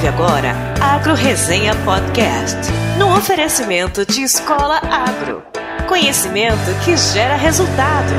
ouve agora Agro Resenha Podcast, no oferecimento de Escola Agro. Conhecimento que gera resultado.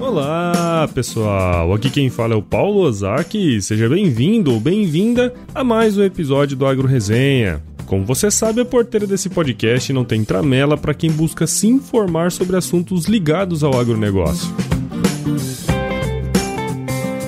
Olá, pessoal. Aqui quem fala é o Paulo Ozaki. Seja bem-vindo ou bem-vinda a mais um episódio do Agro Resenha. Como você sabe, a porteira desse podcast não tem tramela para quem busca se informar sobre assuntos ligados ao agronegócio.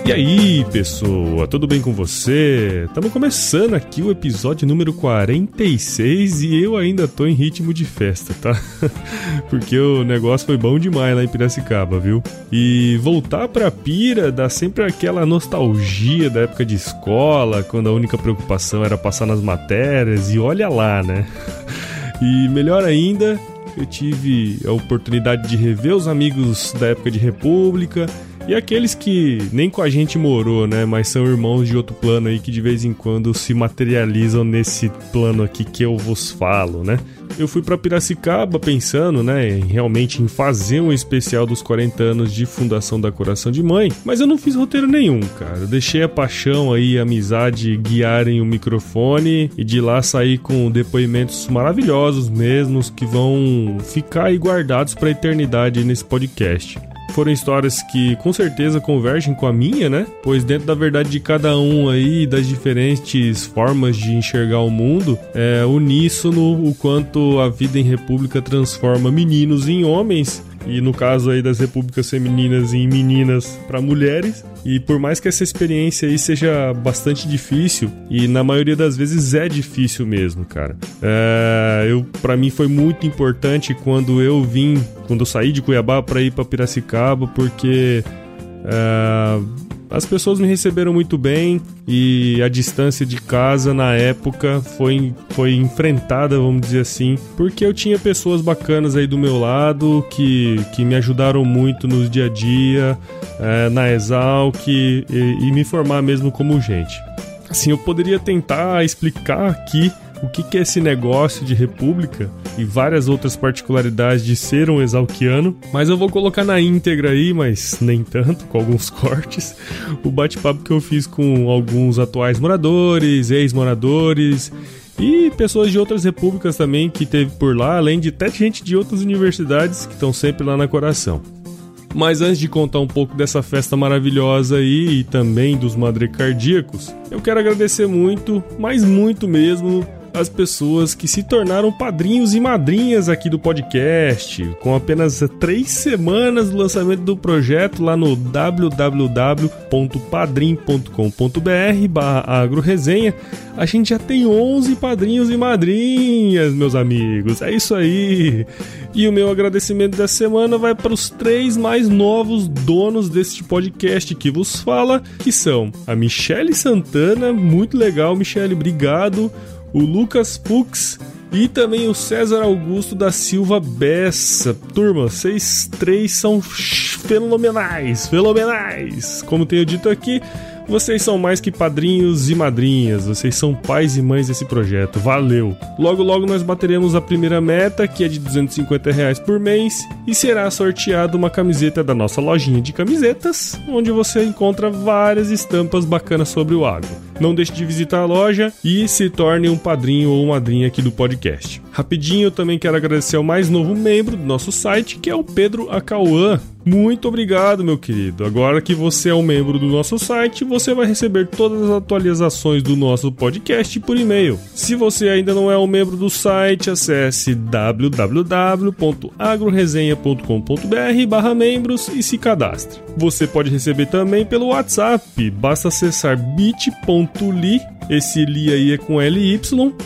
E aí, pessoa, tudo bem com você? Estamos começando aqui o episódio número 46 e eu ainda tô em ritmo de festa, tá? Porque o negócio foi bom demais lá em Piracicaba, viu? E voltar pra Pira dá sempre aquela nostalgia da época de escola, quando a única preocupação era passar nas matérias e olha lá, né? E melhor ainda, eu tive a oportunidade de rever os amigos da época de República e aqueles que nem com a gente morou, né? Mas são irmãos de outro plano aí que de vez em quando se materializam nesse plano aqui que eu vos falo, né? Eu fui para Piracicaba pensando, né, em, realmente em fazer um especial dos 40 anos de fundação da Coração de Mãe, mas eu não fiz roteiro nenhum, cara. Eu deixei a paixão aí, a amizade guiarem o microfone e de lá sair com depoimentos maravilhosos mesmos que vão ficar aí guardados para a eternidade nesse podcast foram histórias que com certeza convergem com a minha, né? Pois dentro da verdade de cada um aí, das diferentes formas de enxergar o mundo, é uníssono o quanto a vida em república transforma meninos em homens e no caso aí das repúblicas femininas em meninas para mulheres. E por mais que essa experiência aí seja bastante difícil, e na maioria das vezes é difícil mesmo, cara. É, eu para mim foi muito importante quando eu vim, quando eu saí de Cuiabá para ir para Piracicaba, porque é, as pessoas me receberam muito bem e a distância de casa na época foi, foi enfrentada, vamos dizer assim, porque eu tinha pessoas bacanas aí do meu lado que, que me ajudaram muito no dia a dia, é, na Exalc e, e me formar mesmo como gente. Assim, eu poderia tentar explicar aqui o que, que é esse negócio de república e várias outras particularidades de ser um exalquiano, mas eu vou colocar na íntegra aí, mas nem tanto, com alguns cortes, o bate-papo que eu fiz com alguns atuais moradores, ex-moradores e pessoas de outras repúblicas também que teve por lá, além de até gente de outras universidades que estão sempre lá na coração. Mas antes de contar um pouco dessa festa maravilhosa aí e também dos madrecardíacos, eu quero agradecer muito, mas muito mesmo, as pessoas que se tornaram padrinhos e madrinhas aqui do podcast, com apenas três semanas do lançamento do projeto lá no www.padrim.com.br barra agroresenha, a gente já tem 11 padrinhos e madrinhas, meus amigos. É isso aí. E o meu agradecimento dessa semana vai para os três mais novos donos deste podcast que vos fala, que são a Michele Santana, muito legal, Michele, obrigado o Lucas Fux e também o César Augusto da Silva Bessa. Turma, vocês três são fenomenais, fenomenais. Como tenho dito aqui, vocês são mais que padrinhos e madrinhas, vocês são pais e mães desse projeto. Valeu! Logo, logo nós bateremos a primeira meta, que é de 250 reais por mês, e será sorteada uma camiseta da nossa lojinha de camisetas, onde você encontra várias estampas bacanas sobre o agro. Não deixe de visitar a loja e se torne um padrinho ou madrinha aqui do podcast. Rapidinho, eu também quero agradecer ao mais novo membro do nosso site, que é o Pedro Acauã. Muito obrigado, meu querido. Agora que você é um membro do nosso site, você vai receber todas as atualizações do nosso podcast por e-mail. Se você ainda não é um membro do site, acesse www.agroresenha.com.br/membros e se cadastre. Você pode receber também pelo WhatsApp. Basta acessar bit.ly esse li aí é com LY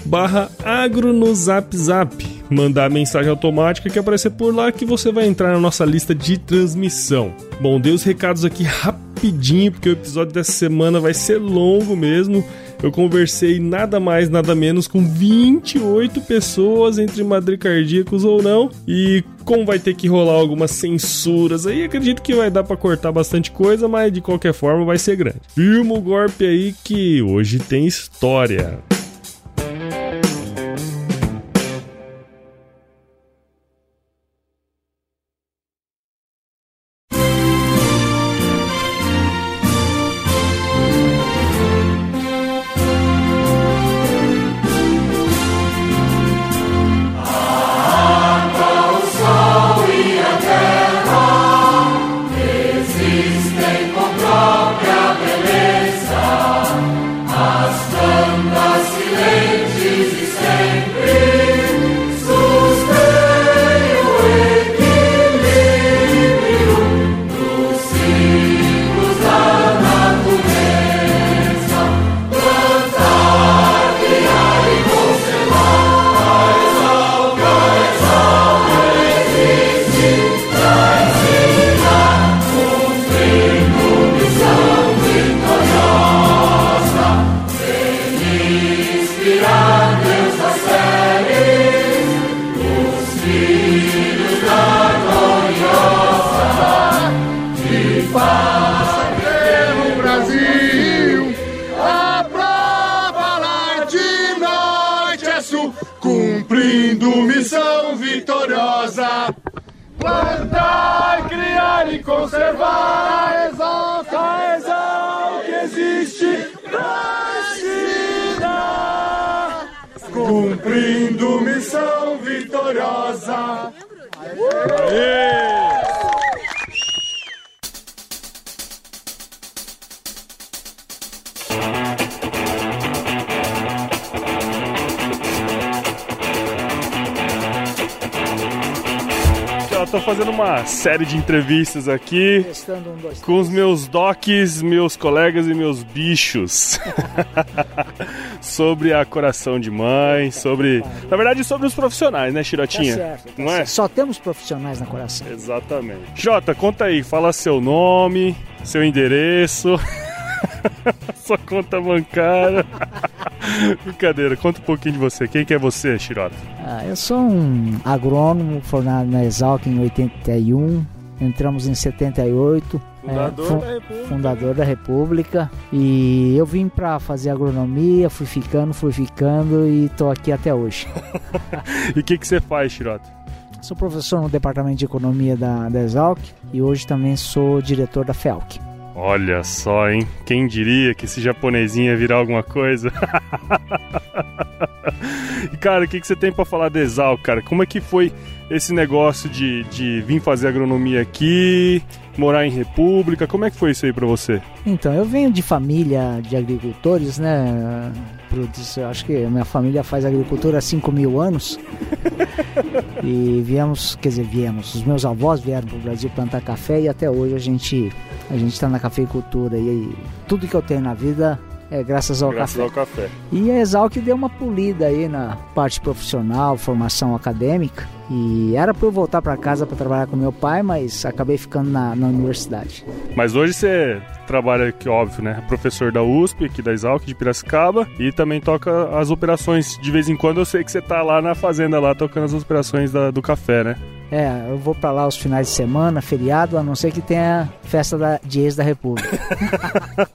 barra agro no zap zap. Mandar a mensagem automática que aparecer por lá que você vai entrar na nossa lista de transmissão. Bom, dei os recados aqui rapidinho porque o episódio dessa semana vai ser longo mesmo eu conversei nada mais, nada menos com 28 pessoas, entre madricardíacos ou não, e como vai ter que rolar algumas censuras aí, acredito que vai dar para cortar bastante coisa, mas de qualquer forma vai ser grande. Firma o golpe aí que hoje tem história. Uma série de entrevistas aqui um, dois, com os meus docs, meus colegas e meus bichos. sobre a coração de mãe, sobre. Na verdade, sobre os profissionais, né, Tá Chirotinha? certo, tá Não é? certo. Só temos profissionais na coração. Exatamente. Jota, conta aí, fala seu nome, seu endereço, sua conta bancária. Brincadeira, conta um pouquinho de você. Quem que é você, Chirota? Ah, eu sou um agrônomo formado na Exalc em 81. Entramos em 78. Fundador é, fu- da República. fundador da República. E eu vim para fazer agronomia, fui ficando, fui ficando e tô aqui até hoje. E o que, que você faz, Chirota? Sou professor no departamento de economia da, da Exalc e hoje também sou diretor da FELC. Olha só, hein? Quem diria que esse japonesinho ia virar alguma coisa? e, cara, o que, que você tem pra falar de Exal, cara? Como é que foi esse negócio de, de vir fazer agronomia aqui, morar em República? Como é que foi isso aí pra você? Então, eu venho de família de agricultores, né? Produz- eu Acho que a minha família faz agricultura há 5 mil anos. e viemos, quer dizer, viemos. Os meus avós vieram para o Brasil plantar café e até hoje a gente a gente está na cafeicultura. E, aí, tudo que eu tenho na vida é graças ao Graças café. ao café. E a Exalc deu uma polida aí na parte profissional, formação acadêmica. E era para eu voltar para casa para trabalhar com meu pai, mas acabei ficando na, na universidade. Mas hoje você trabalha aqui, óbvio, né? Professor da USP, aqui da Exalc, de Piracicaba, e também toca as operações. De vez em quando eu sei que você tá lá na fazenda, lá tocando as operações da- do café, né? É, eu vou pra lá os finais de semana, feriado, a não ser que tenha festa da, de ex da República.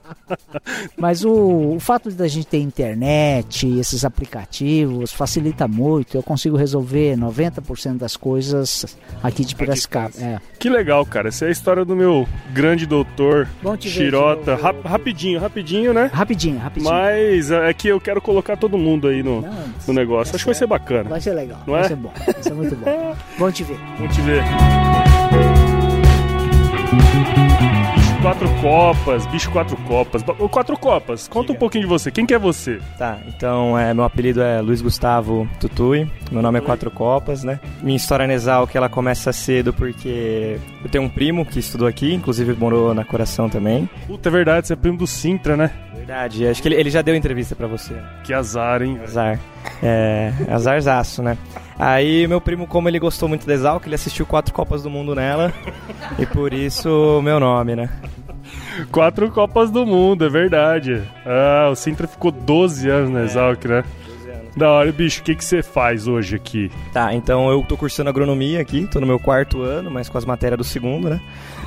Mas o, o fato da gente ter internet, esses aplicativos, facilita muito. Eu consigo resolver 90% das coisas aqui de Piracicaba. É. Que legal, cara. Essa é a história do meu grande doutor Chirota. Rap- rapidinho, rapidinho, né? Rapidinho, rapidinho. Mas é que eu quero colocar todo mundo aí no, Não, no negócio. tá Acho que vai ser bacana. Vai ser legal, Não vai é? ser bom, vai ser muito bom. Bom te ver. Vamos te ver. Bicho quatro copas, bicho quatro copas. Quatro copas, conta um pouquinho de você. Quem que é você? Tá, então é, meu apelido é Luiz Gustavo Tutui, meu nome é Quatro Copas, né? Minha história nasal que ela começa cedo porque eu tenho um primo que estudou aqui, inclusive morou na Coração também. Puta, é verdade, você é primo do Sintra, né? Verdade, acho que ele, ele já deu entrevista pra você. Que azar, hein? Azar. É, azarzaço, né? Aí meu primo, como ele gostou muito da Exalc, ele assistiu quatro Copas do Mundo nela. e por isso meu nome, né? Quatro copas do mundo, é verdade. Ah, o Sintra ficou 12 anos na Exalc, né? Da hora, bicho, o que que você faz hoje aqui? Tá, então eu tô cursando agronomia aqui, tô no meu quarto ano, mas com as matérias do segundo, né?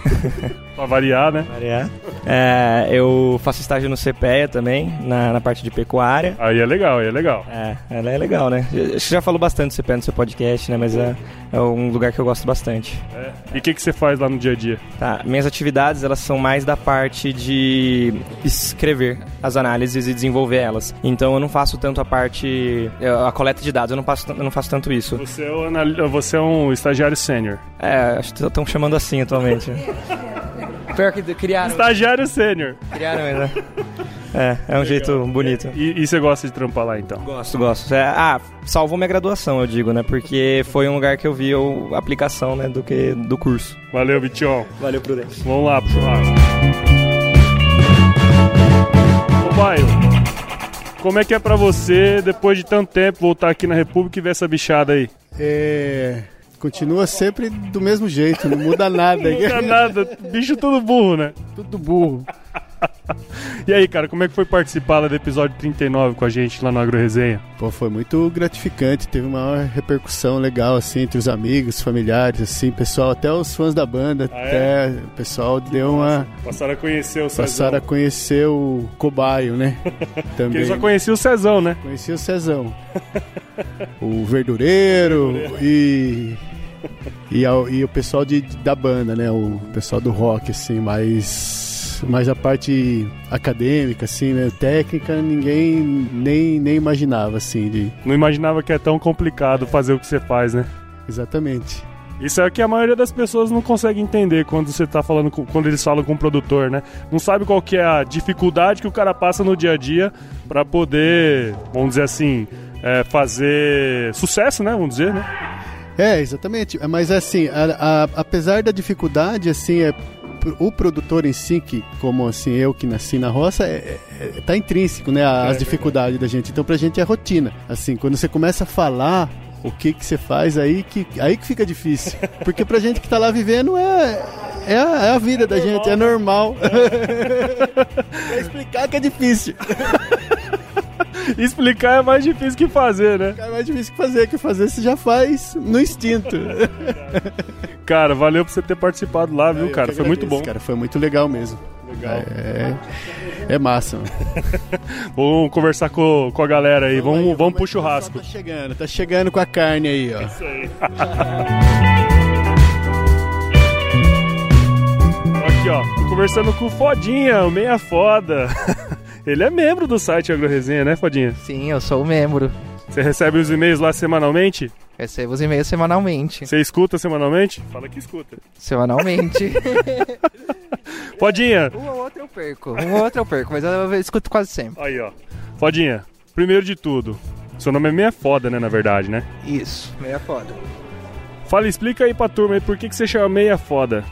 Pra variar, né? Variar. É, eu faço estágio no CPEA também, na, na parte de pecuária. Aí é legal, aí é legal. É, ela é legal, né? Acho que já falou bastante do CPEA no seu podcast, né? Mas é, é um lugar que eu gosto bastante. É. E o que que você faz lá no dia a dia? Tá, minhas atividades, elas são mais da parte de escrever as análises e desenvolver elas. Então eu não faço tanto a parte... a coleta de dados, eu não faço, eu não faço tanto isso. Você é, o anal- você é um estagiário sênior. É, acho que estão chamando assim atualmente. Pior que criaram, Estagiário sênior. criaram né? É, é um jeito bonito. E, e você gosta de trampar lá, então? Gosto, gosto. É, ah, salvou minha graduação, eu digo, né? Porque foi um lugar que eu vi a aplicação, né, do que do curso. Valeu, Bition. Valeu, Prudente. Vamos lá pro churrasco. Ô, Baio, como é que é pra você, depois de tanto tempo, voltar aqui na República e ver essa bichada aí? É, continua sempre do mesmo jeito, não muda nada. Não dá nada, bicho tudo burro, né? Tudo burro. e aí, cara, como é que foi participar lá do episódio 39 com a gente lá no Agro Resenha? Pô, foi muito gratificante, teve uma repercussão legal, assim, entre os amigos, familiares, assim, pessoal, até os fãs da banda, Ah, é? até o pessoal deu uma... Passaram a conhecer o Cezão. Passaram a conhecer o cobaio, né? Porque Também. eu só conhecia o Cezão, né? Conheci o Cezão. o verdureiro e. E, a- e o pessoal de, da banda, né? O pessoal do rock, assim, mas. Mas a parte acadêmica, assim, né? Técnica, ninguém nem, nem imaginava, assim, de. Não imaginava que é tão complicado fazer o que você faz, né? Exatamente. Isso é o que a maioria das pessoas não consegue entender quando você tá falando com, quando eles falam com o produtor, né? Não sabe qual que é a dificuldade que o cara passa no dia a dia pra poder, vamos dizer assim, é, fazer sucesso, né? Vamos dizer, né? É, exatamente. Mas assim, a- a- apesar da dificuldade, assim, é o produtor em si, que como assim eu que nasci na roça, é, é- tá intrínseco, né, as dificuldades da gente. Então pra gente é rotina. Assim, quando você começa a falar o que que você faz aí que aí que fica difícil, porque pra gente que tá lá vivendo é é a, é a vida da gente, é normal. pra explicar que é difícil. Explicar é mais difícil que fazer, né? É mais difícil que fazer, que fazer você já faz no instinto. Cara, valeu por você ter participado lá, viu, Eu cara? Foi muito agradeço, bom. Cara, foi muito legal mesmo. Legal. É, é massa. mano. Vamos conversar com, com a galera aí. Vamos, aí, vamos pro aí, churrasco. Tá chegando, tá chegando com a carne aí, ó. Aqui, ó. Tô conversando com o Fodinha, o Meia Foda. Ele é membro do site Agro Resenha, né, Fodinha? Sim, eu sou o membro. Você recebe os e-mails lá semanalmente? Recebo os e-mails semanalmente. Você escuta semanalmente? Fala que escuta. Semanalmente. Fodinha, um ou outro eu perco. Um ou outro eu perco, mas eu escuto quase sempre. aí, ó. Fodinha, primeiro de tudo, seu nome é Meia Foda, né, na verdade, né? Isso, meia foda. Fala, explica aí pra turma aí por que, que você chama Meia Foda.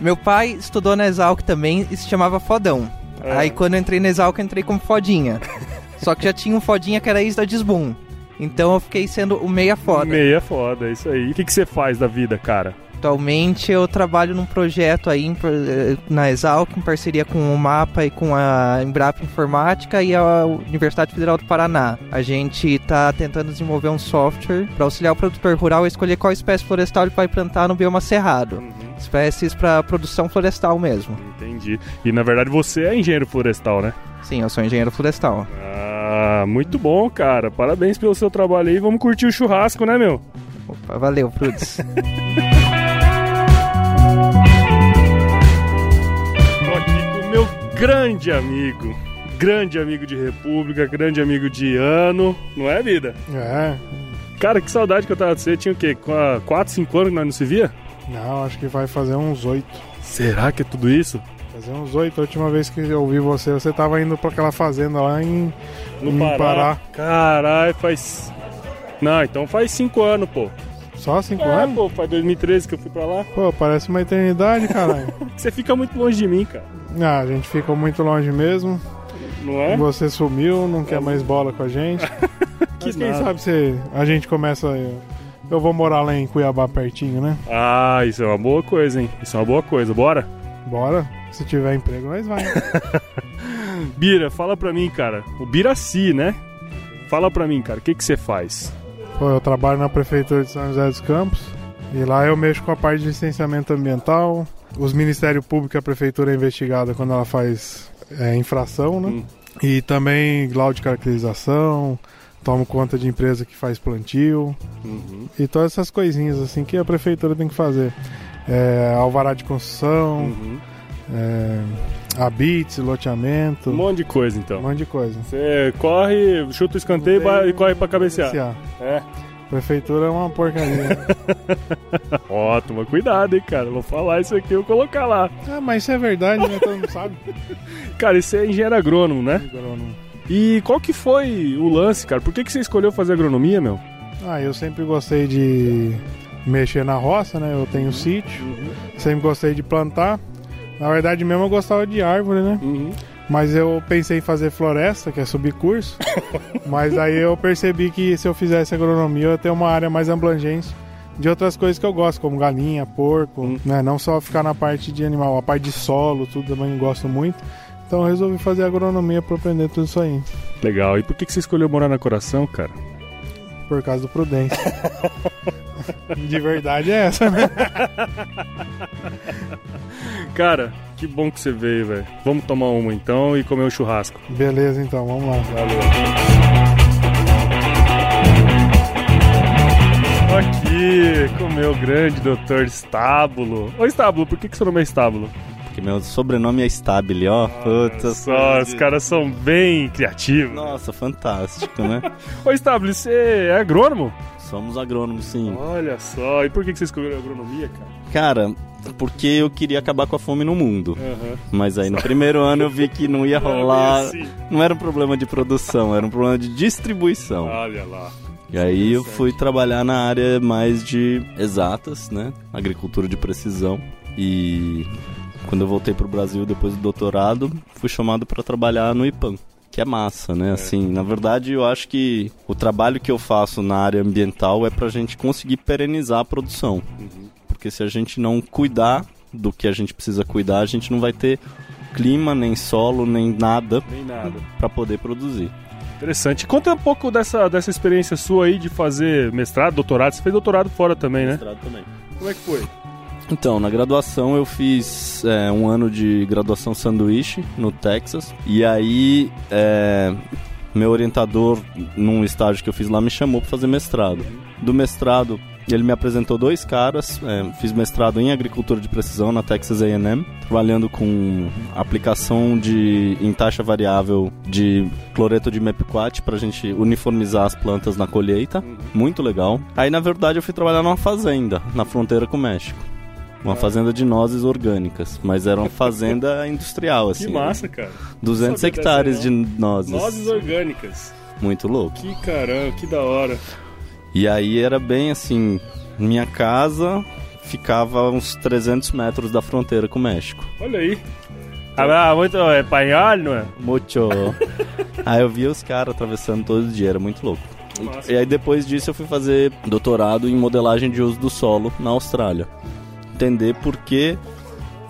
Meu pai estudou na Exalc também e se chamava Fodão. É. Aí quando eu entrei na Exalc, eu entrei como Fodinha. Só que já tinha um Fodinha que era ex da Disboom. Então eu fiquei sendo o meia foda. Meia Foda, isso aí. O que, que você faz da vida, cara? Atualmente eu trabalho num projeto aí eh, na Exalc, em parceria com o MAPA e com a Embrapa Informática e a Universidade Federal do Paraná. A gente está tentando desenvolver um software para auxiliar o produtor rural a escolher qual espécie florestal ele vai plantar no bioma cerrado. Espécies para produção florestal mesmo. Entendi. E na verdade você é engenheiro florestal, né? Sim, eu sou engenheiro florestal. Ah, muito bom, cara. Parabéns pelo seu trabalho aí. Vamos curtir o churrasco, né, meu? Opa, valeu, Prudes. Tô aqui com o meu grande amigo. Grande amigo de República, grande amigo de ano. Não é, vida? É, Cara, que saudade que eu tava de você. Tinha o quê? 4, 5 anos que nós não se via? Não, acho que vai fazer uns oito. Será que é tudo isso? Fazer uns oito. A última vez que eu ouvi você, você tava indo pra aquela fazenda lá em, No em Pará. Pará. Caralho, faz. Não, então faz 5 anos, pô. Só cinco É, anos? pô, faz 2013 que eu fui pra lá. Pô, parece uma eternidade, caralho. Você fica muito longe de mim, cara. ah, a gente fica muito longe mesmo. Não é? Você sumiu, não quer mais bola com a gente. Mas quem nada. sabe se a gente começa. Eu vou morar lá em Cuiabá pertinho, né? Ah, isso é uma boa coisa, hein? Isso é uma boa coisa. Bora? Bora. Se tiver emprego, nós vai. Bira, fala pra mim, cara. O Biraci, né? Fala pra mim, cara, o que que você faz? Pô, eu trabalho na prefeitura de São José dos Campos e lá eu mexo com a parte de licenciamento ambiental. Os Ministério Público e a prefeitura é investigada quando ela faz é, infração, né? Hum. E também laudo de caracterização, tomo conta de empresa que faz plantio Uhum. e todas essas coisinhas assim que a prefeitura tem que fazer. É, alvará de construção, Uhum. é, habits, loteamento, Um monte de coisa, um então. monte de coisa. Você corre, chuta o escanteio e ba- e corre pra cabecear. Cabecear. É. Prefeitura é uma porcaria. Ó, toma cuidado, hein, cara. Vou falar isso aqui, eu vou colocar lá. ah, mas isso é verdade, né? Todo mundo sabe. Cara, isso é engenheiro agrônomo, né? Agrônomo. E qual que foi o lance, cara? Por que, que você escolheu fazer agronomia, meu? Ah, eu sempre gostei de mexer na roça, né? Eu tenho sítio, sempre gostei de plantar. Na verdade mesmo eu gostava de árvore, né? Uhum. Mas eu pensei em fazer floresta, que é subir curso. Mas aí eu percebi que se eu fizesse agronomia eu ia ter uma área mais abrangente de outras coisas que eu gosto, como galinha, porco, Hum. né? Não só ficar na parte de animal, a parte de solo, tudo também gosto muito. Então eu resolvi fazer agronomia pra aprender tudo isso aí. Legal. E por que que você escolheu morar na Coração, cara? Por causa do Prudência. De verdade é essa, né? Cara, que bom que você veio, velho. Vamos tomar uma então e comer um churrasco. Beleza, então, vamos lá. Aqui, com o meu grande doutor Estábulo. Ô Estábulo, por que, que seu nome é Estábulo? Meu sobrenome é Stabile, ó. Puta, Só, os caras são bem criativos. Nossa, fantástico, né? Ô Estábulo, você é agrônomo? Somos agrônomos, sim. Olha só, e por que você escolheu agronomia, cara? Cara, porque eu queria acabar com a fome no mundo. Aham. Mas aí no primeiro ano eu vi que não ia é rolar. assim. Não era um problema de produção, era um problema de distribuição. Olha lá. E aí eu fui trabalhar na área mais de exatas, né? Agricultura de precisão. E quando eu voltei pro Brasil depois do doutorado, fui chamado para trabalhar no IPAM. Que é massa, né? Assim, na verdade, eu acho que o trabalho que eu faço na área ambiental é pra gente conseguir perenizar a produção. Porque se a gente não cuidar do que a gente precisa cuidar, a gente não vai ter clima, nem solo, nem nada Nem nada. para poder produzir. Interessante. Conta um pouco dessa, dessa experiência sua aí de fazer mestrado, doutorado. Você fez doutorado fora também, né? Mestrado também. Como é que foi? Então, na graduação eu fiz é, um ano de graduação sanduíche no Texas. E aí, é, meu orientador, num estágio que eu fiz lá, me chamou para fazer mestrado. Do mestrado, ele me apresentou dois caras. é, fiz mestrado em agricultura de precisão na Texas A&M, trabalhando com aplicação de em taxa variável de cloreto de mepiquat para a gente uniformizar as plantas na colheita. Muito legal. Aí, na verdade, eu fui trabalhar numa fazenda na fronteira com o México. Uma fazenda de nozes orgânicas, mas era uma fazenda industrial, assim. Que massa, cara. 200 Sabia hectares de nozes. Nozes orgânicas. Muito louco. Que caramba, que da hora. E aí era bem assim, minha casa ficava uns 300 metros da fronteira com o México. Olha aí. Ah, muito espanhol, não é? Muito. aí eu via os caras atravessando todo dia, era muito louco. Massa. E aí depois disso eu fui fazer doutorado em modelagem de uso do solo na Austrália. Entender por que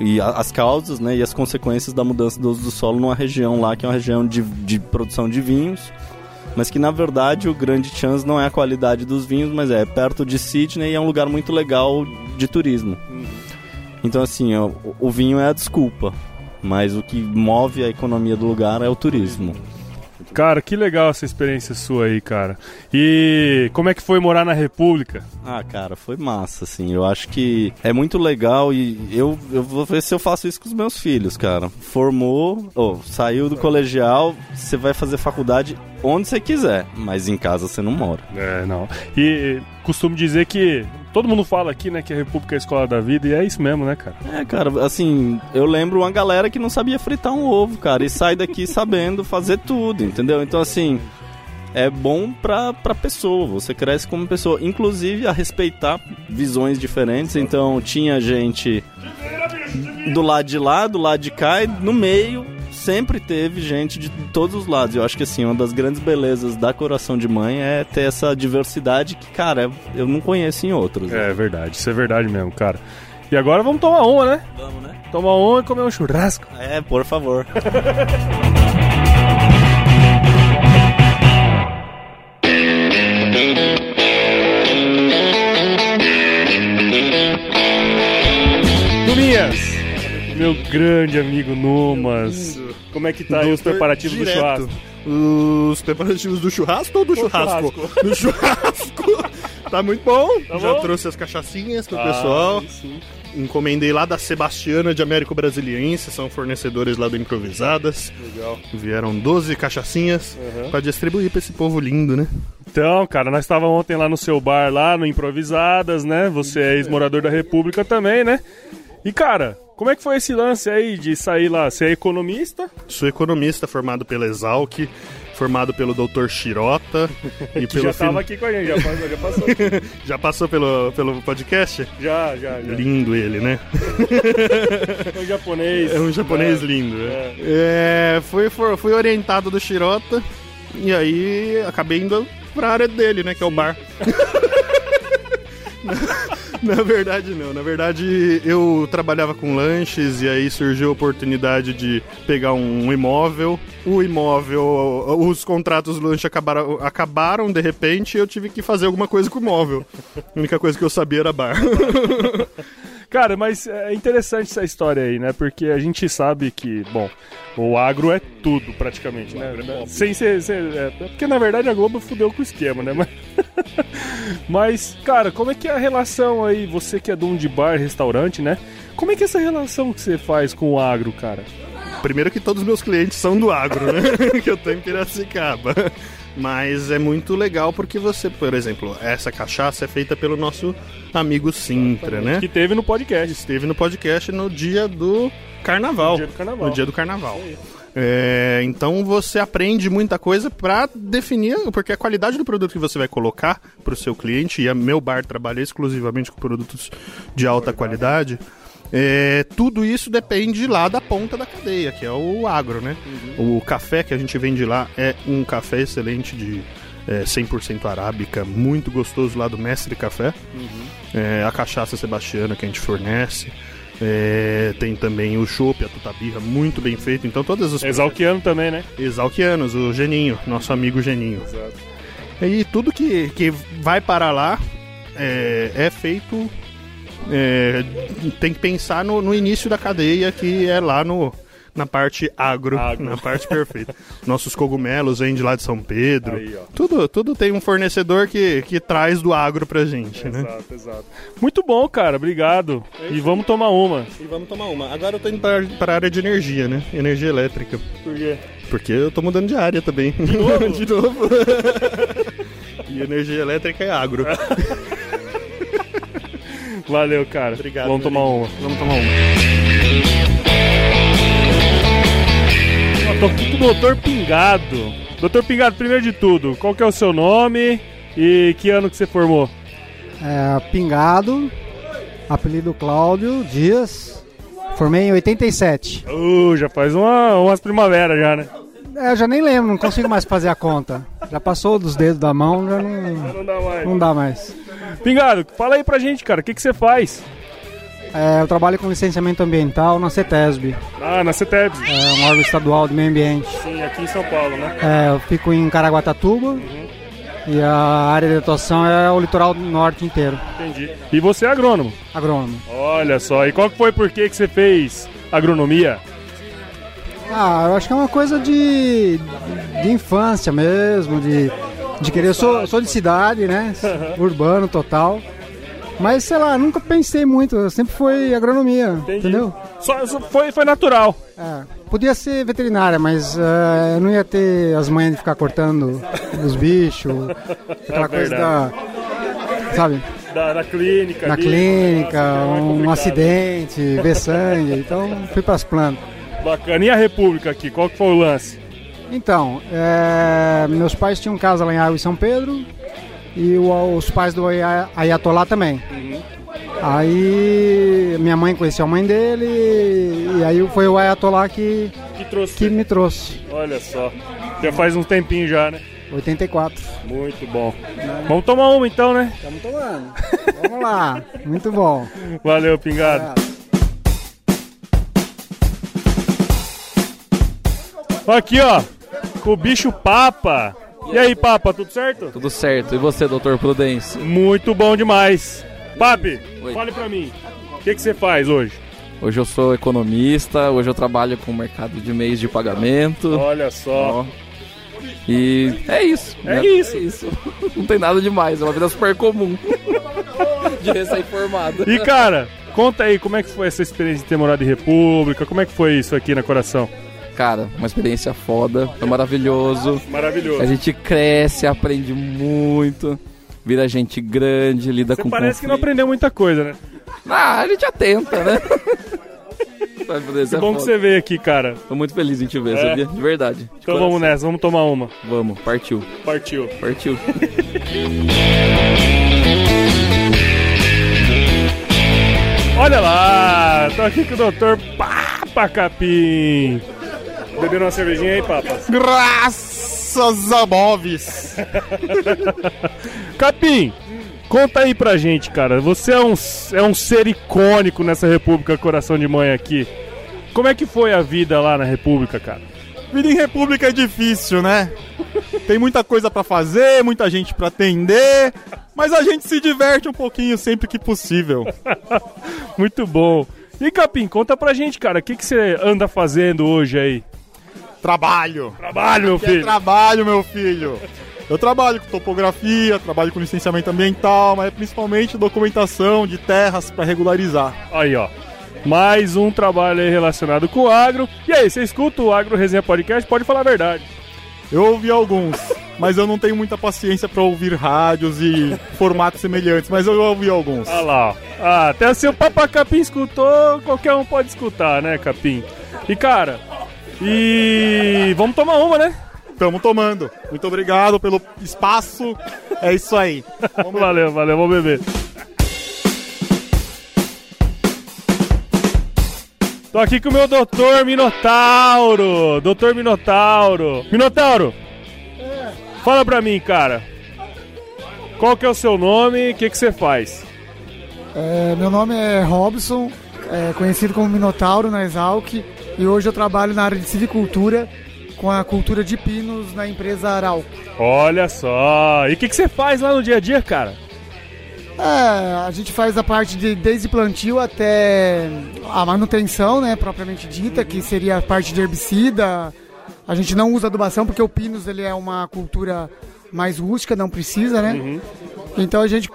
e a- as causas né, e as consequências da mudança do uso do solo numa região lá que é uma região de, de produção de vinhos, mas que na verdade o grande chance não é a qualidade dos vinhos, mas é perto de Sydney e é um lugar muito legal de turismo. Então assim, o, o vinho é a desculpa, mas o que move a economia do lugar é o turismo. Cara, que legal essa experiência sua aí, cara. E como é que foi morar na República? Ah, cara, foi massa, assim. Eu acho que é muito legal e eu, eu vou ver se eu faço isso com os meus filhos, cara. Formou, ou saiu do colegial, você vai fazer faculdade onde você quiser, mas em casa você não mora. É, não. E costumo dizer que todo mundo fala aqui, né, que a República é a escola da vida, e é isso mesmo, né, cara? É, cara, assim, eu lembro uma galera que não sabia fritar um ovo, cara, e sai daqui sabendo fazer tudo, entendeu? Então, assim, é bom pra, pra pessoa, você cresce como pessoa, inclusive a respeitar visões diferentes. Então, tinha gente do lado de lá, do lado de cá, e no meio sempre teve gente de todos os lados. Eu acho que assim, uma das grandes belezas da Coração de Mãe é ter essa diversidade que, cara, eu não conheço em outros. É verdade, isso é verdade mesmo, cara. E agora vamos tomar uma, né? Vamos, né? Tomar uma e comer um churrasco. É, por favor. Numinhas, meu grande amigo Numas. Como é que tá aí os preparativos do direto. churrasco? Os preparativos do churrasco ou do churrasco? Do churrasco. tá muito bom. Tá Já bom? trouxe as cachaçinhas pro Ah, pessoal. Encomendei lá da Sebastiana de Américo Brasiliense, são fornecedores lá do Improvisadas. Legal. Vieram 12 cachaçinhas Uhum. pra distribuir pra esse povo lindo, né? Então, cara, nós estávamos ontem lá no seu bar, lá no Improvisadas, né? Você é ex-morador da República também, né? E, cara, como é que foi esse lance aí de sair lá? Você é economista? Sou economista formado pela Exalc, formado pelo Dr. Chirota e Que pelo já fin- tava aqui com a gente, já passou. Já, passou. Já passou pelo, pelo podcast? já, já, já. Lindo ele, né? É um japonês. É um japonês É. lindo. É. É, fui, for- fui orientado do Shirota e aí acabei indo pra área dele, né? Que é o bar. Na verdade, não. Na verdade, eu trabalhava com lanches e aí surgiu a oportunidade de pegar um imóvel. O imóvel, os contratos do lanche acabaram, acabaram de repente e eu tive que fazer alguma coisa com o imóvel. A única coisa que eu sabia era bar. Cara, mas é interessante essa história aí, né? Porque a gente sabe que, bom, o agro é tudo praticamente, né? Sem ser. ser- é, porque na verdade a Globo fudeu com o esquema, né? Mas, mas, cara, como é que é a relação aí? Você que é dono de bar, restaurante, né? Como é que é essa relação que você faz com o agro, cara? Primeiro que todos os meus clientes são do agro, né? que eu tô em Piracicaba. Mas é muito legal porque você, por exemplo, essa cachaça é feita pelo nosso amigo Sintra, né? Que teve no podcast. Esteve no podcast no dia do carnaval. No dia do carnaval. No dia do carnaval. É, então você aprende muita coisa pra definir, porque a qualidade do produto que você vai colocar pro seu cliente, e a meu bar trabalha exclusivamente com produtos de alta qualidade, é, tudo isso depende lá da ponta da cadeia, que é o agro, né? O café que a gente vende lá é um café excelente de é, 100% arábica, muito gostoso lá do Mestre Café. É, a cachaça sebastiana que a gente fornece. É, tem também o chopp, a tutabirra, muito bem feito. Então todas as Exalquiano também, né? Exalquianos, o Geninho, nosso amigo Geninho. E tudo que, que vai para lá é, é feito. É, tem que pensar no, no início da cadeia, que é lá no, na parte agro, Agro. na parte perfeita. Nossos cogumelos vêm de lá de São Pedro. Aí. Tudo, tudo tem um fornecedor que, que traz do agro pra gente, né? Exato, exato. Muito bom, cara. Obrigado. E vamos tomar uma. E vamos tomar uma. Agora eu tô indo para, para a área de energia, né? Energia elétrica. Por quê? Porque eu tô mudando de área também. De novo? de novo. e energia elétrica é agro. Valeu, cara. Obrigado, Vamos tomar uma. Vamos tomar uma. Tô aqui com o Doutor Pingado. Doutor Pingado, primeiro de tudo, qual que é o seu nome e que ano que você formou? É, Pingado, apelido Cláudio Dias. Formei em 87. Uh, já faz uma, umas primaveras já, né? É, eu já nem lembro, não consigo mais fazer a conta. Já passou dos dedos da mão, já não, Não dá mais. não dá mais. Pingado, fala aí pra gente, cara, o que, que você faz? É, eu trabalho com licenciamento ambiental na CETESB, Ah, na CETEBS. é um órgão estadual de meio ambiente. Sim, aqui em São Paulo, né? É, eu fico em Caraguatatuba e a área de atuação é o litoral norte inteiro. Entendi. E você é agrônomo? Agrônomo. Olha só, e qual foi por que que você fez agronomia? Ah, eu acho que é uma coisa de, de infância mesmo, de, de querer. Eu sou, sou de cidade, né? Urbano total. Mas sei lá, nunca pensei muito, sempre foi agronomia, entendeu? Só, só foi, foi natural. É, podia ser veterinária, mas eh, eu não ia ter as manhas de ficar cortando os bichos, aquela É coisa da. Sabe? Da, da clínica. Na ali. clínica, é um acidente, ver sangue, então fui para as plantas. Bacana. E a República aqui, qual que foi o lance? Então, é, meus pais tinham casa lá em Água e São Pedro e o- os pais do Aya- Ayatollah também. Aí minha mãe conhecia a mãe dele e aí foi o Ayatollah que, Que trouxe. que me trouxe. Olha só. Já faz um tempinho já, né? 84. Muito bom. Vamos tomar uma então, né? Estamos tomando. Vamos lá. Muito bom. Valeu, Pingado. Aqui, ó. Com o bicho Papa. E aí, Papa, tudo certo? Tudo certo. E você, doutor Prudêncio? Muito bom demais. Papi, Oi. fale pra mim. O que, que você faz hoje? Hoje eu sou economista, hoje eu trabalho com o mercado de meios de pagamento. Olha só. Ó. E é isso. É né? isso. É isso. Não tem nada demais, é uma vida super comum. de recém-formado. E, cara, conta aí como é que foi essa experiência de ter morado em República. Como é que foi isso aqui na Coração? Cara, uma experiência foda, foi maravilhoso. Maravilhoso. A gente cresce, aprende muito, vira gente grande, lida Você com parece que não conflito. aprendeu muita coisa, né? Ah, a gente atenta, né? Que ser bom que você veio aqui, cara. Tô muito feliz em te ver, É? sabia? De verdade. De Então coração. vamos nessa, vamos tomar uma. Vamos, partiu. Partiu. Partiu. Olha lá, tô aqui com o doutor Papa Capim. Beberam uma cervejinha aí, Papa? Graças a móveis. Capim, Conta aí pra gente, cara. Você é um, é um ser icônico nessa República Coração de Mãe aqui. Como é que foi a vida lá na República, cara? Vida em República é difícil, né? Tem muita coisa pra fazer, muita gente pra atender, mas a gente se diverte um pouquinho sempre que possível. Muito bom. E Capim, conta pra gente, cara, o que, que você anda fazendo hoje aí? Trabalho. Trabalho, meu Aqui é filho. trabalho, meu filho. Eu trabalho com topografia, trabalho com licenciamento ambiental, mas principalmente documentação de terras pra regularizar. Aí, ó. Mais um trabalho aí relacionado com o agro. E aí, você escuta o Agro Resenha Podcast? Pode falar a verdade. Eu ouvi alguns, mas eu não tenho muita paciência pra ouvir rádios e formatos semelhantes, mas eu ouvi alguns. Olha lá, ó. Ah, até se o Papa Capim escutou, qualquer um pode escutar, né, Capim? E cara, e vamos tomar uma, né? Tamo tomando. Muito obrigado pelo espaço. É isso aí. valeu, valeu, vamos beber. Tô aqui com o meu doutor Minotauro. Doutor Minotauro. Minotauro, fala pra mim, cara. Qual que é o seu nome e o que, que você faz? É, meu nome é Robson, é, conhecido como Minotauro na Exalc, e hoje eu trabalho na área de civicultura com a cultura de pinos na empresa Arauco. Olha só. E o que, que você faz lá no dia a dia, cara? É, a gente faz a parte de desde plantio até a manutenção, né, propriamente dita, que seria a parte de herbicida. A gente não usa adubação porque o pinus ele é uma cultura mais rústica, não precisa, né? Então a gente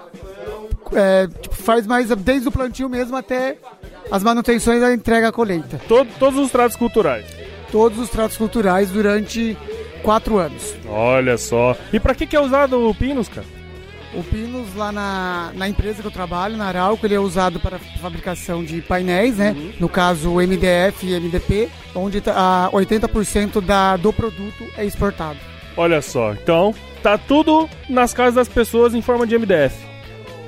é, tipo, faz mais desde o plantio mesmo até as manutenções da entrega à colheita. Todo, todos os tratos culturais. Todos os tratos culturais durante quatro anos. Olha só. E pra que, que é usado o Pinus, cara? O Pinus lá na, na empresa que eu trabalho, na Arauco, ele é usado para fabricação de painéis, né? No caso o MDF e MDP, onde tá- a 80% da, do produto é exportado. Olha só. Então, tá tudo nas casas das pessoas em forma de MDF.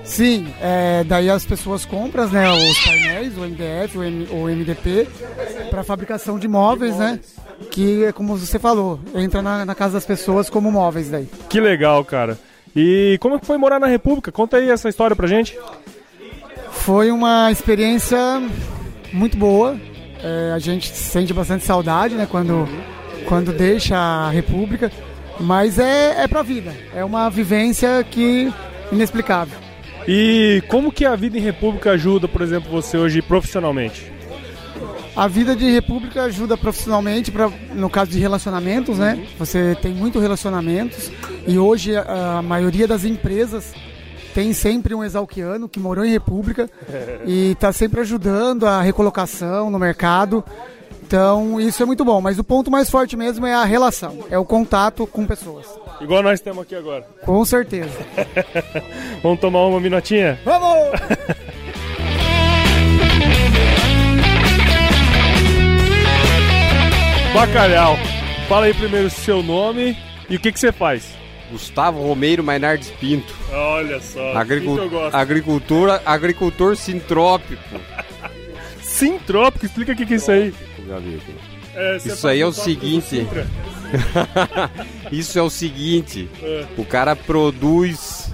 Sim, é, daí as pessoas compram né, os painéis, o MDF, o, M, o MDP, para fabricação de móveis, né? Que, é como você falou, entra na, na casa das pessoas como móveis daí. Que legal, cara. E como foi morar na República? Conta aí essa história pra gente. Foi uma experiência muito boa. É, a gente sente bastante saudade, né, quando, quando deixa a República. Mas é, é pra vida. É uma vivência que inexplicável. E como que a vida em República ajuda, por exemplo, você hoje profissionalmente? A vida de República ajuda profissionalmente, pra, no caso de relacionamentos, né? Você tem muito relacionamentos e hoje a, a maioria das empresas tem sempre um exalquiano que morou em República e está sempre ajudando a recolocação no mercado. Então isso é muito bom, mas o ponto mais forte mesmo é a relação, é o contato com pessoas. Igual nós temos aqui agora. Com certeza. Vamos tomar uma minutinha? Vamos! Bacalhau. Fala aí primeiro o seu nome e o que, que você faz. Gustavo Romeiro Mainardes Pinto. Olha só. Agricu- isso eu gosto. agricultura, agricultor sintrópico. Sintrópico? Explica o que, que é isso aí. É, Isso aí é o seguinte. Isso é o seguinte. É. O cara produz,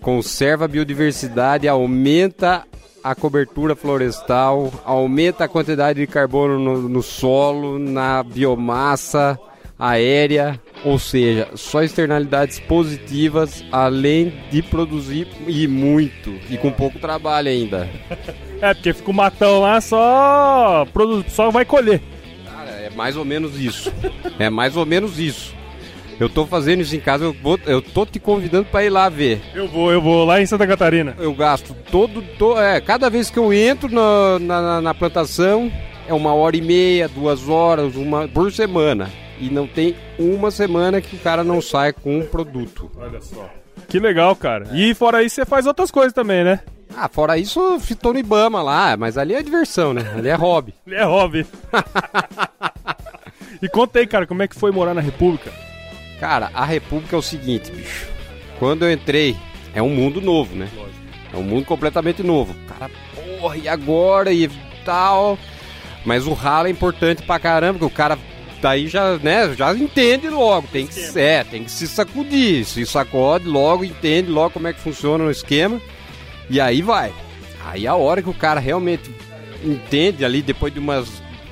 conserva a biodiversidade, aumenta a cobertura florestal, aumenta a quantidade de carbono no, no solo, na biomassa aérea, ou seja, só externalidades positivas, além de produzir e muito, e com pouco trabalho ainda. É, porque fica o matão lá, só, produ- só vai colher. Cara, é mais ou menos isso. É mais ou menos isso. Eu tô fazendo isso em casa, eu, vou, eu tô te convidando para ir lá ver. Eu vou, eu vou lá em Santa Catarina. Eu gasto todo, to- é, cada vez que eu entro na, na, na- na plantação é uma hora e meia, duas horas, uma por semana. E não tem uma semana que o cara não sai com um produto. Olha só. Que legal, cara. E fora isso, você faz outras coisas também, né? Ah, fora isso, eu fi- tô no Ibama lá, mas ali é diversão, né? Ali é hobby. Ele é hobby. e conta aí, cara, como é que foi morar na República? Cara, a República é o seguinte, bicho. Quando eu entrei, é um mundo novo, né? É um mundo completamente novo. Cara, porra, e agora? E tal. Mas o ralo é importante pra caramba, porque o cara daí já, né, já entende logo, tem que, é, tem que se sacudir, se sacode logo, entende logo como é que funciona o esquema, e aí vai. Aí a hora que o cara realmente entende ali, depois de umas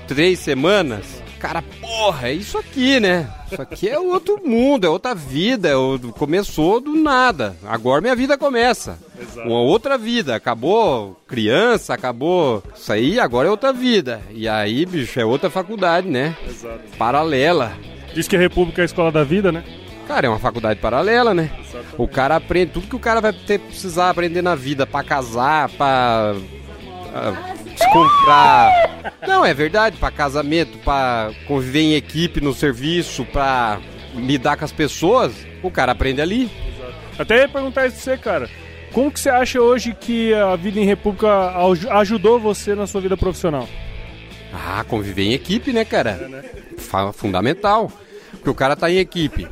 três semanas, cara, porra, é isso aqui, né? Isso aqui é outro mundo, é outra vida, é o- começou do nada. Agora minha vida começa. Uma outra vida. Acabou criança, acabou isso aí, agora é outra vida. E aí, bicho, é outra faculdade, né? Exato. Paralela. Diz que a República é a escola da vida, né? Cara, é uma faculdade paralela, né? O cara aprende tudo que o cara vai ter precisar aprender na vida pra casar, pra se comprar. Não, é verdade, pra casamento, pra conviver em equipe no serviço, pra lidar com as pessoas, o cara aprende ali. Até ia perguntar isso pra você, cara. Como que você acha hoje que a vida em República aj- ajudou você na sua vida profissional? Ah, conviver em equipe, né, cara? Fa- Fundamental. Porque o cara tá em equipe.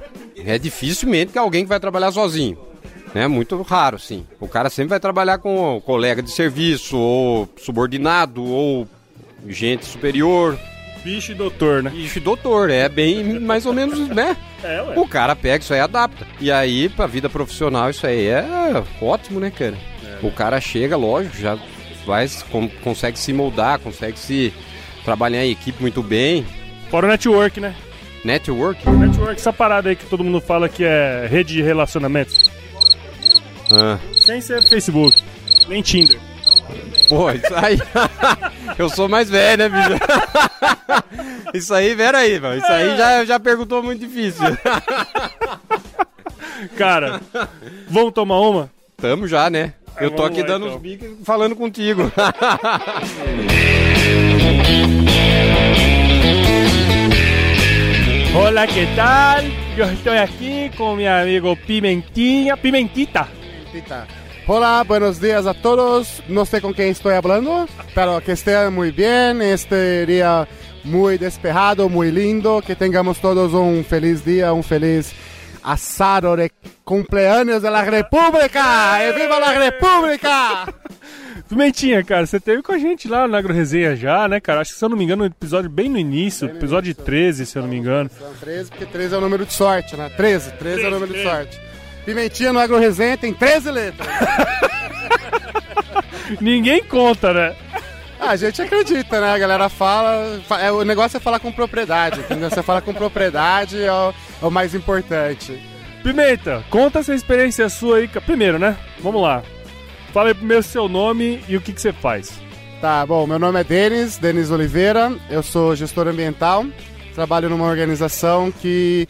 É dificilmente que alguém que vai trabalhar sozinho. É muito raro, sim. O cara sempre vai trabalhar com o colega de serviço, ou subordinado, ou gente superior. Bicho e doutor, né? Bicho e doutor, é bem mais ou menos, né? É, ué. O cara pega isso aí e adapta. E aí, pra vida profissional, isso aí é ótimo, né, cara? O cara chega, lógico, já vai, con- consegue se moldar, consegue se trabalhar em equipe muito bem. Fora o network, né? Network? Network, essa parada aí que todo mundo fala que é rede de relacionamentos. Ah. Sem ser Facebook, nem Tinder. Pô, isso aí. Eu sou mais velho, né, bicho? Isso aí, pera aí, mano. Isso aí já, já perguntou muito difícil. Cara, vamos tomar uma? Tamo já, né? Eu tô aqui lá, dando então. uns bicos falando contigo. Hola, ¿qué tal? Yo estoy aquí con mi amigo Pimentinha, Pimentita. Hola, buenos días a todos. No sé con quién estoy hablando, pero que estén muy bien. Este día muy despejado, muy lindo. Que tengamos todos un feliz día, un feliz asado de cumpleaños de la República. ¡Y viva la República! Pimentinha, cara, você teve com a gente lá na Agro Resenha já, né, cara? Acho que se eu não me engano, um episódio bem no início, episódio 13, se eu não me engano. São 13, porque 13 é o número de sorte, né? 13, 13 é o número de sorte. Pimentinha no Agro Resenha tem 13 letras. Ninguém conta, né? Ah, a gente acredita, né? A galera fala. fa- é, o negócio é falar com propriedade, entendeu? Você fala com propriedade é o, é o mais importante. Pimenta, conta essa experiência sua aí. Primeiro, né? Vamos lá. Fala aí primeiro seu nome e o que, que você faz. Tá, bom, meu nome é Denis, Denis Oliveira, eu sou gestor ambiental, trabalho numa organização que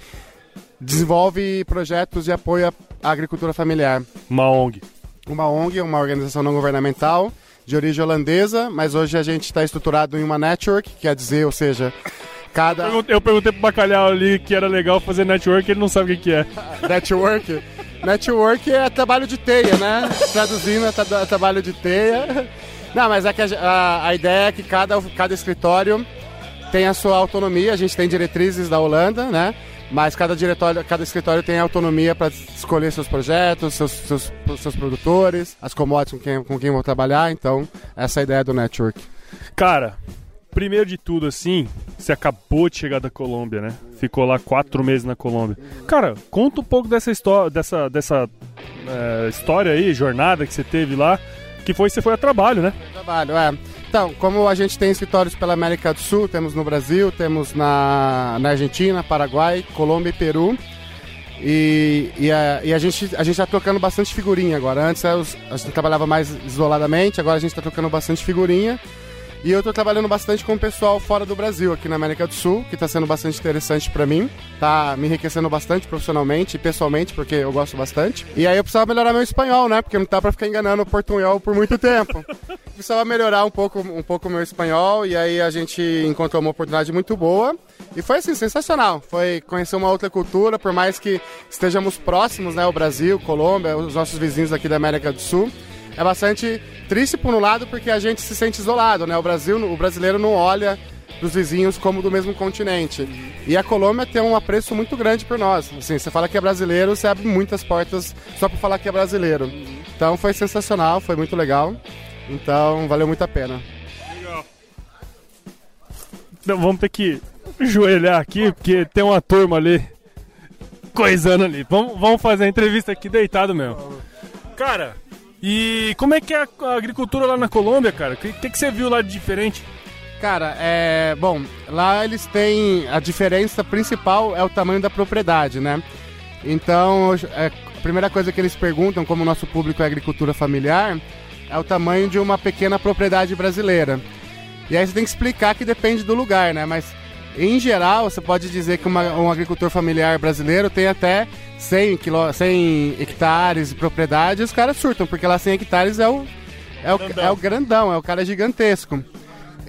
desenvolve projetos de apoio à agricultura familiar. Uma ONG. Uma ONG, uma organização não governamental, de origem holandesa, mas hoje a gente está estruturado em uma network, quer dizer, ou seja, cada... Eu perguntei, eu perguntei pro bacalhau ali que era legal fazer network, ele não sabe o que, que é. Network? Network é trabalho de teia, né? Traduzindo é tra- trabalho de teia. Não, mas é que a, a- a ideia é que cada, cada escritório tem a sua autonomia. A gente tem diretrizes da Holanda, né? Mas cada, diretório, cada escritório tem autonomia para escolher seus projetos, seus, seus, seus produtores, as commodities com quem, com quem vão trabalhar. Então, essa é a ideia do network. Cara, primeiro de tudo, assim, você acabou de chegar da Colômbia, né? Ficou lá quatro meses na Colômbia. Cara, conta um pouco dessa história, dessa, dessa é, história aí, jornada que você teve lá, que foi você foi a trabalho, né? Trabalho, é. Então, como a gente tem escritórios pela América do Sul, temos no Brasil, temos na, na Argentina, Paraguai, Colômbia e Peru. E, e, a, e a gente a gente está trocando bastante figurinha agora. Antes a gente trabalhava mais isoladamente, agora a gente está trocando bastante figurinha. E eu estou trabalhando bastante com o pessoal fora do Brasil, aqui na América do Sul, que está sendo bastante interessante para mim. Tá me enriquecendo bastante profissionalmente e pessoalmente, porque eu gosto bastante. E aí eu precisava melhorar meu espanhol, né? Porque não dá para ficar enganando o portunhol por muito tempo. precisava melhorar um pouco um pouco o meu espanhol e aí a gente encontrou uma oportunidade muito boa. E foi assim, sensacional. Foi conhecer uma outra cultura, por mais que estejamos próximos, né? O Brasil, Colômbia, os nossos vizinhos aqui da América do Sul. É bastante triste por um lado porque a gente se sente isolado, né? O Brasil, o brasileiro não olha dos vizinhos como do mesmo continente. E a Colômbia tem um apreço muito grande por nós. Assim, você fala que é brasileiro, você abre muitas portas só por falar que é brasileiro. Então foi sensacional, foi muito legal. Então valeu muito a pena. Não, vamos ter que ajoelhar aqui, porque tem uma turma ali coisando ali. Vamos, vamos fazer a entrevista aqui deitado mesmo. Cara, e como é que é a agricultura lá na Colômbia, cara? O que, que, você viu lá de diferente? Cara, é. Bom, lá eles têm. A diferença principal é o tamanho da propriedade, né? Então, é, a primeira coisa que eles perguntam, como o nosso público é agricultura familiar, é o tamanho de uma pequena propriedade brasileira. E aí você tem que explicar que depende do lugar, né? Mas, em geral, você pode dizer que uma, um agricultor familiar brasileiro tem até 100, quilô, 100 hectares de propriedade e os caras surtam, porque lá 100 hectares é o, é o, é o grandão, é o cara gigantesco.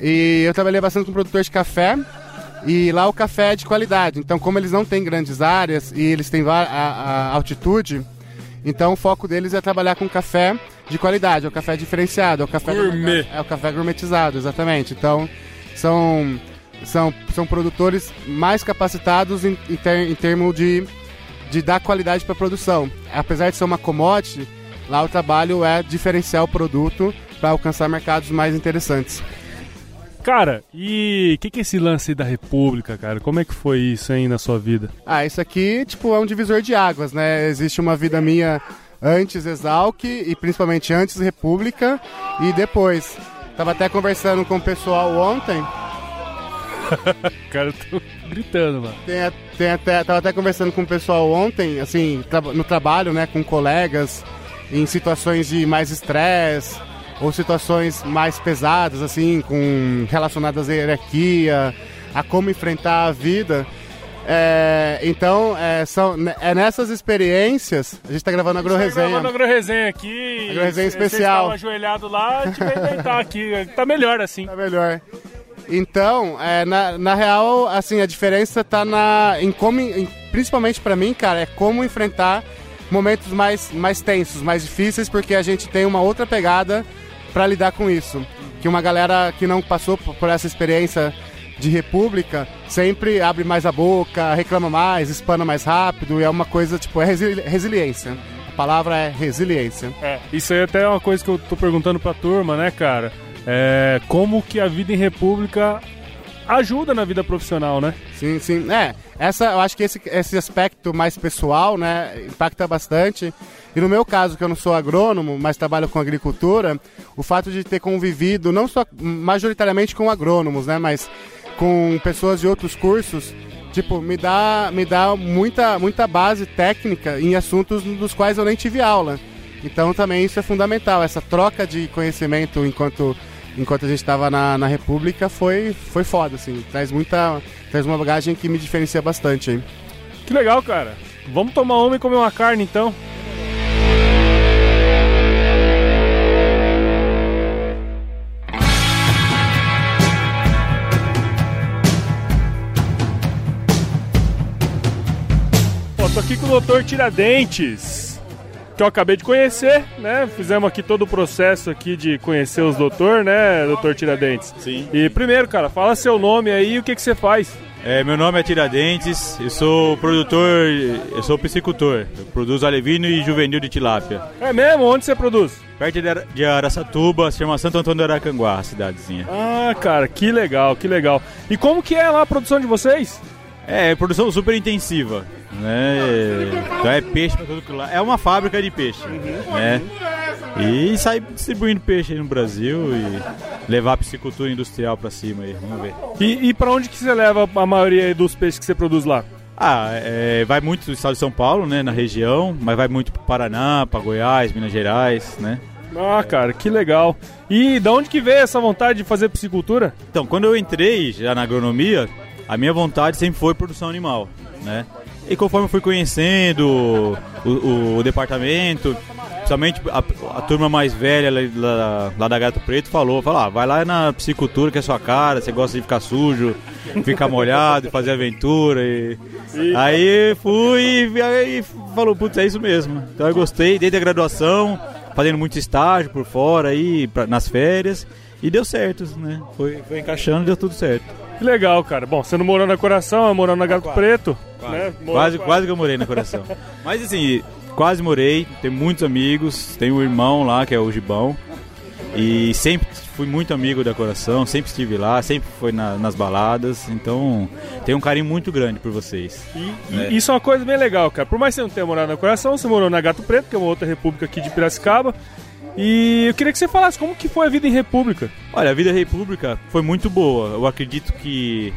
E eu trabalhei bastante com produtor de café. E lá o café é de qualidade. Então, como eles não têm grandes áreas e eles têm a, a altitude, então o foco deles é trabalhar com café de qualidade, é o café diferenciado, é o café Gourmet. é o café gourmetizado, exatamente. Então, são são, são produtores mais capacitados em, em, ter, em termos de, de dar qualidade para a produção. Apesar de ser uma commodity, lá o trabalho é diferenciar o produto para alcançar mercados mais interessantes. Cara, e o que, que é esse lance da República, cara? Como é que foi isso aí na sua vida? Ah, isso aqui, tipo, é um divisor de águas, né? Existe uma vida minha antes Exalc e principalmente antes República e depois. Tava até conversando com o pessoal ontem. cara, eu tô gritando, mano. Tem, tem até, tava até conversando com o pessoal ontem, assim, no trabalho, né, com colegas, em situações de mais estresse ou situações mais pesadas, assim, com relacionadas à hierarquia, a como enfrentar a vida. É, então, é, são, é nessas experiências. A gente tá gravando a AgroResenha. Tá gravando a AgroResenha aqui. AgroResenha especial. Você ajoelhado lá, a gente vai deitar aqui. Tá melhor assim. Tá melhor. Então, é, na, na real, assim, a diferença tá na, em como, em, principalmente para mim, cara, é como enfrentar momentos mais, mais tensos, mais difíceis, porque a gente tem uma outra pegada para lidar com isso. Que uma galera que não passou por essa experiência de república sempre abre mais a boca, reclama mais, espana mais rápido, e é uma coisa, tipo, é resili resiliência. A palavra é resiliência. É, isso aí até é uma coisa que eu tô perguntando pra turma, né, cara? É, como que a vida em república ajuda na vida profissional, né? Sim, sim. É, essa, eu acho que esse, esse aspecto mais pessoal, né, impacta bastante. E no meu caso, que eu não sou agrônomo, mas trabalho com agricultura, o fato de ter convivido não só majoritariamente com agrônomos, né, mas com pessoas de outros cursos, tipo, me dá, me dá muita, muita base técnica em assuntos dos quais eu nem tive aula. Então também isso é fundamental, essa troca de conhecimento enquanto enquanto a gente estava na, na República foi, foi foda, assim. Traz muita. Traz uma bagagem que me diferencia bastante aí. Que legal, cara. Vamos tomar uma e comer uma carne então. Pô, tô aqui com o Dr. Tiradentes, que eu acabei de conhecer, né? Fizemos aqui todo o processo aqui de conhecer os doutor, né, Dr. Tiradentes? Sim. E primeiro, cara, fala seu nome aí e o que, que você faz. É, meu nome é Tiradentes, eu sou produtor, eu sou piscicultor. Eu produzo alevino e juvenil de tilápia. É mesmo? Onde você produz? Perto de Ara- de Araçatuba, se chama Santo Antônio do Aracanguá, a cidadezinha. Ah, cara, que legal, que legal. E como que é lá a produção de vocês? É, produção super intensiva, né? Então é peixe pra tudo que lá. É uma fábrica de peixe, né? E sair distribuindo peixe aí no Brasil e levar a piscicultura industrial pra cima aí, vamos ver. E, e para onde que você leva a maioria dos peixes que você produz lá? Ah, é, vai muito do estado de São Paulo, né, na região, mas vai muito pro Paraná, pra Goiás, Minas Gerais, né? Ah, cara, que legal. E da onde que veio essa vontade de fazer piscicultura? Então, quando eu entrei já na agronomia, a minha vontade sempre foi produção animal, né? E conforme eu fui conhecendo o, o- o departamento, principalmente a, a turma mais velha lá, lá- da Gato Preto falou, falou, ah, vai lá na piscicultura que é sua cara, você gosta de ficar sujo, ficar molhado, fazer aventura e... Aí fui e aí falou, putz, é isso mesmo. Então eu gostei, desde a graduação, fazendo muito estágio por fora aí, pra- nas férias, e deu certo, né? Foi, foi encaixando e deu tudo certo. Que legal, cara. Bom, você não morou na Coração, morou na Gato Preto. Né? Morou Quase, quase que eu morei no coração. Mas assim, quase morei, tenho muitos amigos, tenho um irmão lá que é o Gibão. E sempre fui muito amigo da Coração, sempre estive lá, sempre foi na- nas baladas, então tenho um carinho muito grande por vocês. E É. Isso é uma coisa bem legal, cara. Por mais que você não tenha morado na Coração, você morou na Gato Preto, que é uma outra república aqui de Piracicaba. E eu queria que você falasse como que foi a vida em república. Olha, a vida república foi muito boa. Eu acredito que,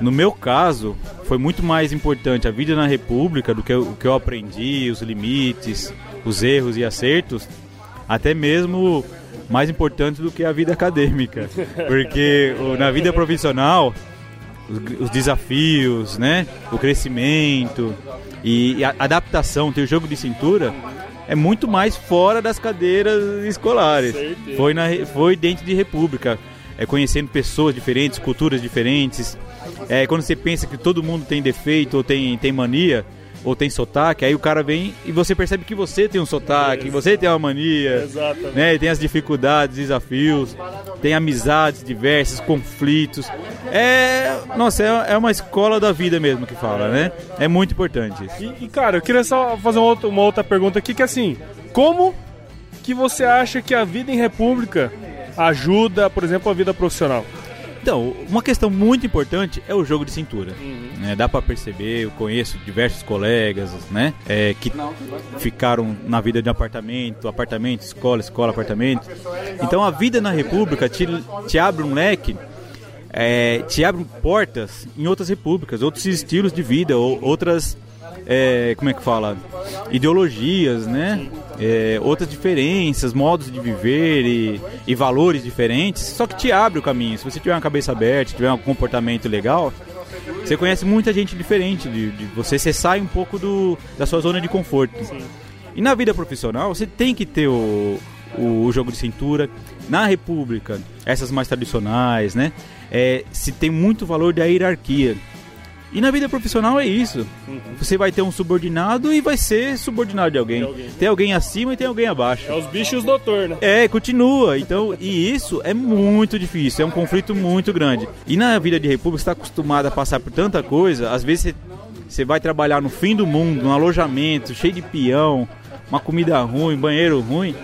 no meu caso, foi muito mais importante a vida na república do que o que eu aprendi, os limites, os erros e acertos, até mesmo mais importante do que a vida acadêmica. Porque na vida profissional, os, os desafios, né? O crescimento e a adaptação, ter o jogo de cintura é muito mais fora das cadeiras escolares. Foi, na, foi dentro de república, é, conhecendo pessoas diferentes, culturas diferentes. É, quando você pensa que todo mundo tem defeito ou tem, tem mania ou tem sotaque, aí o cara vem e você percebe que você tem um sotaque, que você tem uma mania, Exatamente. né? E tem as dificuldades, desafios, tem amizades diversas, conflitos. É, nossa, é, é uma escola da vida mesmo que fala, né? É muito importante isso. E, e, cara, eu queria só fazer uma outra, uma outra pergunta aqui, que é assim, como que você acha que a vida em república ajuda, por exemplo, a vida profissional? Então, uma questão muito importante é o jogo de cintura. né? dá pra perceber, eu conheço diversos colegas, né? é, que ficaram na vida de apartamento, apartamento, escola, escola, apartamento. Então a vida na República te, te abre um leque, é, te abre portas em outras repúblicas, outros estilos de vida, ou, outras. É, como é que fala? Ideologias, né? É, outras diferenças, modos de viver e, e valores diferentes, só que te abre o caminho. Se você tiver uma cabeça aberta, tiver um comportamento legal, você conhece muita gente diferente de, de você, você sai um pouco do, da sua zona de conforto. E na vida profissional, você tem que ter o, o, jogo de cintura. Na República, essas mais tradicionais, né? É, se tem muito valor da hierarquia. E na vida profissional é isso. Você vai ter um subordinado e vai ser subordinado de alguém. Tem alguém acima e tem alguém abaixo. É os bichos doutor, né? É, continua. Então, e isso é muito difícil, é um conflito muito grande. E na vida de república, você está acostumado a passar por tanta coisa, às vezes você, você vai trabalhar no fim do mundo, num alojamento cheio de peão, uma comida ruim, banheiro ruim.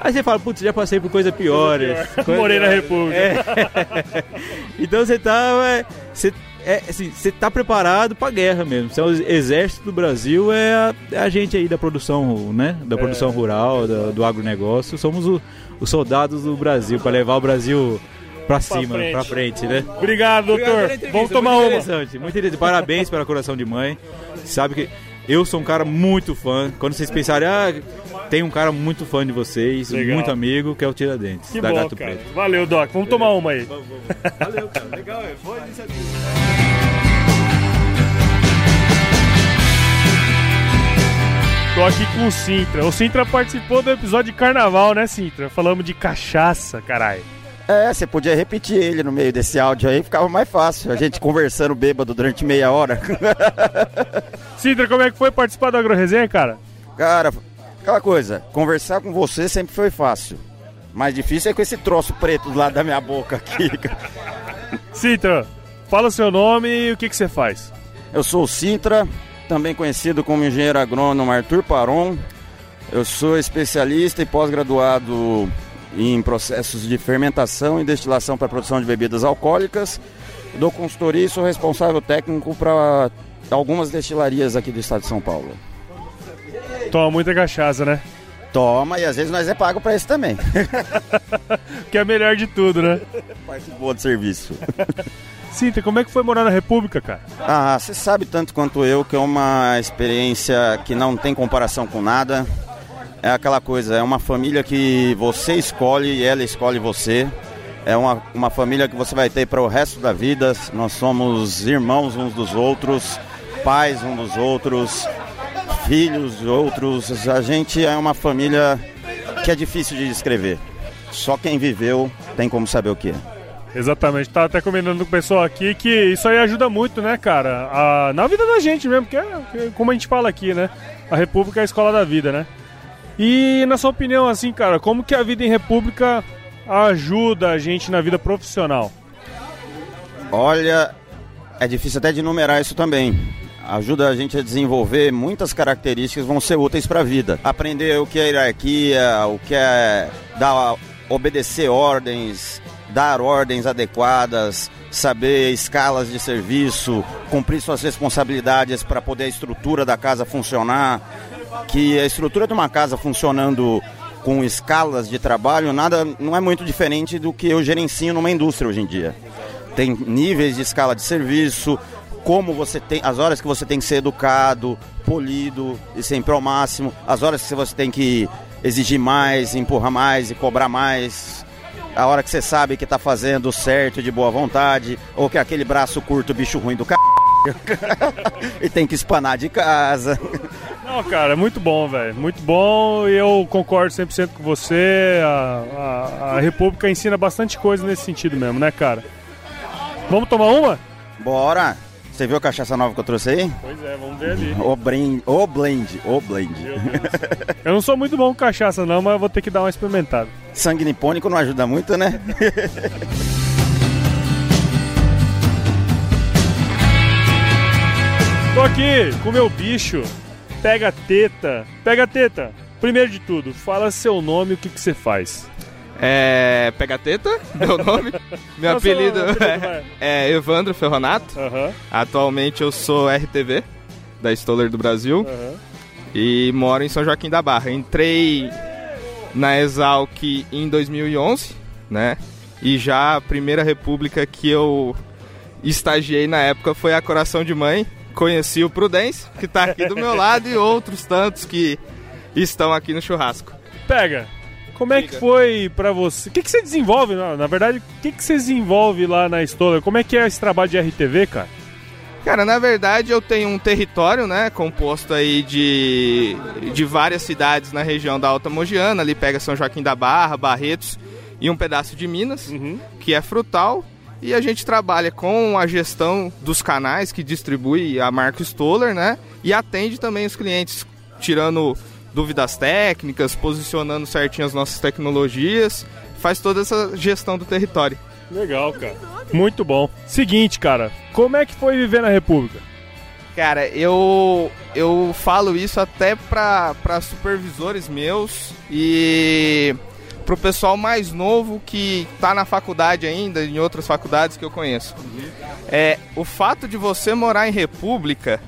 Aí você fala, putz, já passei por coisa piores. Coisa- Morei na República. É. então você tá. Você, é, assim, você tá preparado pra guerra mesmo. Você é o exército do Brasil, é a, é a gente aí da produção, né? Da É. produção rural, da- do agronegócio. Somos o- os soldados do Brasil, pra levar o Brasil pra cima, frente. pra frente, né? Obrigado, doutor. entrevista, Vamos tomar muito uma. Interessante, muito interessante. Parabéns pela coração de mãe. Sabe que eu sou um cara muito fã. Quando vocês pensarem, ah, tem um cara muito fã de vocês, Legal. muito amigo, que é o Tiradentes, Que da bom, Gato cara. Preto. Valeu, Doc. Vamos tomar uma aí. Valeu, cara. Legal, é. Boa iniciativa. Tô aqui com o Sintra. O Sintra participou do episódio de carnaval, né, Sintra? Falamos de cachaça, caralho. É, você podia repetir ele no meio desse áudio aí, ficava mais fácil. A gente conversando bêbado durante meia hora. Sintra, como é que foi participar da AgroResenha, cara? Cara, aquela coisa, conversar com você sempre foi fácil. Mais difícil é com esse troço preto do lado da minha boca aqui. Sintra, fala o seu nome e o que, que você faz. Eu sou o Sintra, também conhecido como engenheiro agrônomo Arthur Paron. Eu sou especialista e pós-graduado em processos de fermentação e destilação para produção de bebidas alcoólicas. Dou consultoria e sou responsável técnico para algumas destilarias aqui do estado de São Paulo. Toma muita cachaça, né? Toma, e às vezes nós é pago para isso também. que é melhor de tudo, né? Parte boa do serviço. Sintra, como é que foi morar na República, cara? Ah, você sabe tanto quanto eu que é uma experiência que não tem comparação com nada. É aquela coisa, é uma família que você escolhe e ela escolhe você. É uma, uma família que você vai ter para o resto da vida. Nós somos irmãos uns dos outros, pais uns dos outros, filhos de outros. A gente é uma família que é difícil de descrever. Só quem viveu tem como saber o que é. Exatamente, tava até combinando com o pessoal aqui que isso aí ajuda muito, né, cara? A- na vida da gente mesmo, que é que é como a gente fala aqui, né? A República é a escola da vida, né? E na sua opinião, assim, cara, como que a vida em República ajuda a gente na vida profissional? Olha, é difícil até de enumerar isso também. Ajuda a gente a desenvolver muitas características que vão ser úteis para a vida. Aprender o que é hierarquia, o que é dar obedecer ordens, dar ordens adequadas, saber escalas de serviço, cumprir suas responsabilidades para poder a estrutura da casa funcionar. Que a estrutura de uma casa funcionando com escalas de trabalho nada não é muito diferente do que eu gerencio numa indústria hoje em dia. Tem níveis de escala de serviço, como você tem, as horas que você tem que ser educado, polido e sempre ao máximo, as horas que você tem que exigir mais, empurrar mais e cobrar mais, a hora que você sabe que tá fazendo certo de boa vontade, ou que é aquele braço curto, bicho ruim do c... e tem que espanar de casa. Não, cara, é muito bom, velho. Muito bom e eu concordo 100% com você. A, a, a República ensina bastante coisa nesse sentido mesmo, né, cara? Vamos tomar uma? Bora! Você viu a cachaça nova que eu trouxe aí? Pois é, vamos ver ali. O blend, o blend, o blend. Eu não sou muito bom com cachaça, não, mas eu vou ter que dar uma experimentada. Sangue nipônico não ajuda muito, né? aqui com o meu bicho. Pega teta. Pega teta. Primeiro de tudo, fala seu nome e o que, que você faz. É. Pega teta, meu nome. meu Não, apelido apelido, é, é Evandro Ferronato. Atualmente eu sou RTV da Stoller do Brasil. E moro em São Joaquim da Barra. Entrei na Exalc em 2011, né? E já a primeira república que eu estagiei na época foi a Coração de Mãe. Conheci o Prudence, que tá aqui do meu lado, e outros tantos que estão aqui no churrasco. Pega. Como é que foi pra você? O que, que você desenvolve? Na, verdade, o que, que você desenvolve lá na Stoller? Como é que é esse trabalho de RTV, cara? Cara, na verdade eu tenho um território, né, composto aí de, de várias cidades na região da Alta Mogiana, ali pega São Joaquim da Barra, Barretos e um pedaço de Minas, que é frutal. E a gente trabalha com a gestão dos canais que distribui a marca Stoller, né? E atende também os clientes, tirando dúvidas técnicas, posicionando certinho as nossas tecnologias, faz toda essa gestão do território. Legal, cara. Muito bom. Seguinte, cara, como é que foi viver na República? Cara, eu eu falo isso até pra supervisores meus e pro pessoal mais novo que tá na faculdade ainda, em outras faculdades que eu conheço. É, o fato de você morar em república,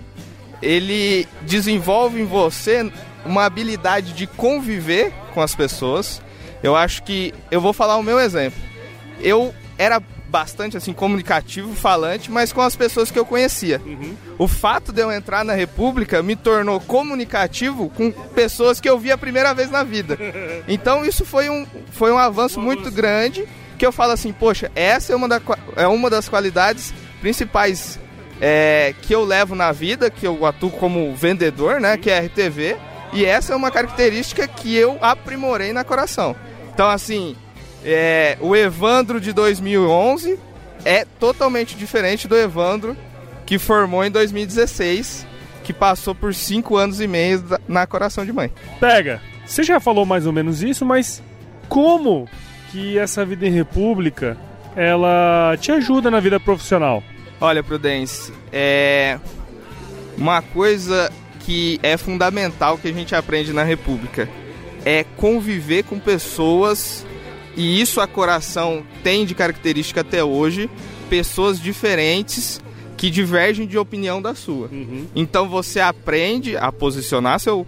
ele desenvolve em você uma habilidade de conviver com as pessoas. Eu acho que eu vou falar o meu exemplo. Eu era bastante assim comunicativo, falante, mas com as pessoas que eu conhecia. O fato de eu entrar na República me tornou comunicativo com pessoas que eu vi a primeira vez na vida. Então isso foi um, foi um avanço muito grande que eu falo assim, poxa, essa é uma, da, é uma das qualidades principais é, que eu levo na vida, que eu atuo como vendedor, né, que é RTV, e essa é uma característica que eu aprimorei na Coração. Então assim, é, o Evandro de 2011 é totalmente diferente do Evandro que formou em 2016, que passou por cinco anos e meio na Coração de Mãe. Pega, você já falou mais ou menos isso, mas como que essa vida em república ela te ajuda na vida profissional? Olha, Prudence, é uma coisa que é fundamental que a gente aprende na República é conviver com pessoas e isso a coração tem de característica até hoje, pessoas diferentes que divergem de opinião da sua. Então você aprende a posicionar seu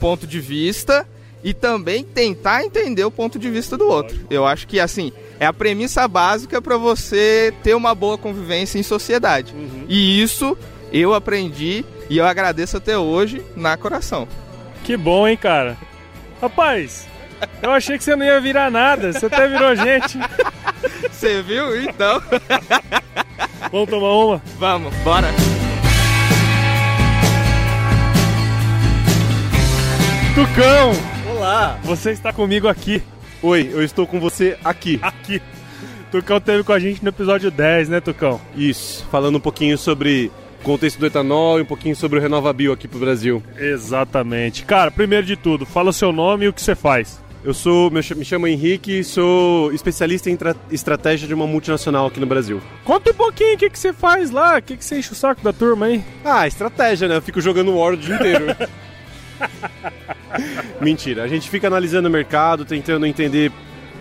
ponto de vista e também tentar entender o ponto de vista do outro. Eu acho que assim, é a premissa básica para você ter uma boa convivência em sociedade. E isso eu aprendi e eu agradeço até hoje na coração. Que bom, hein, cara? Rapaz, eu achei que você não ia virar nada, você até virou gente. Você viu? Então. Vamos tomar uma? Vamos, bora. Tucão! Olá! Você está comigo aqui. Oi, eu estou com você aqui. Aqui. Tucão teve com a gente no episódio 10, né, Tucão? Isso, falando um pouquinho sobre o contexto do etanol e um pouquinho sobre o RenovaBio aqui pro Brasil. Exatamente. Cara, primeiro de tudo, fala o seu nome e o que você faz. Eu sou, me ch- me chamo Henrique e sou especialista em tra- estratégia de uma multinacional aqui no Brasil. Conta um pouquinho o que, que você faz lá, o que, que você enche o saco da turma aí. Ah, estratégia, né? Eu fico jogando War o dia inteiro. Mentira, a gente fica analisando o mercado, tentando entender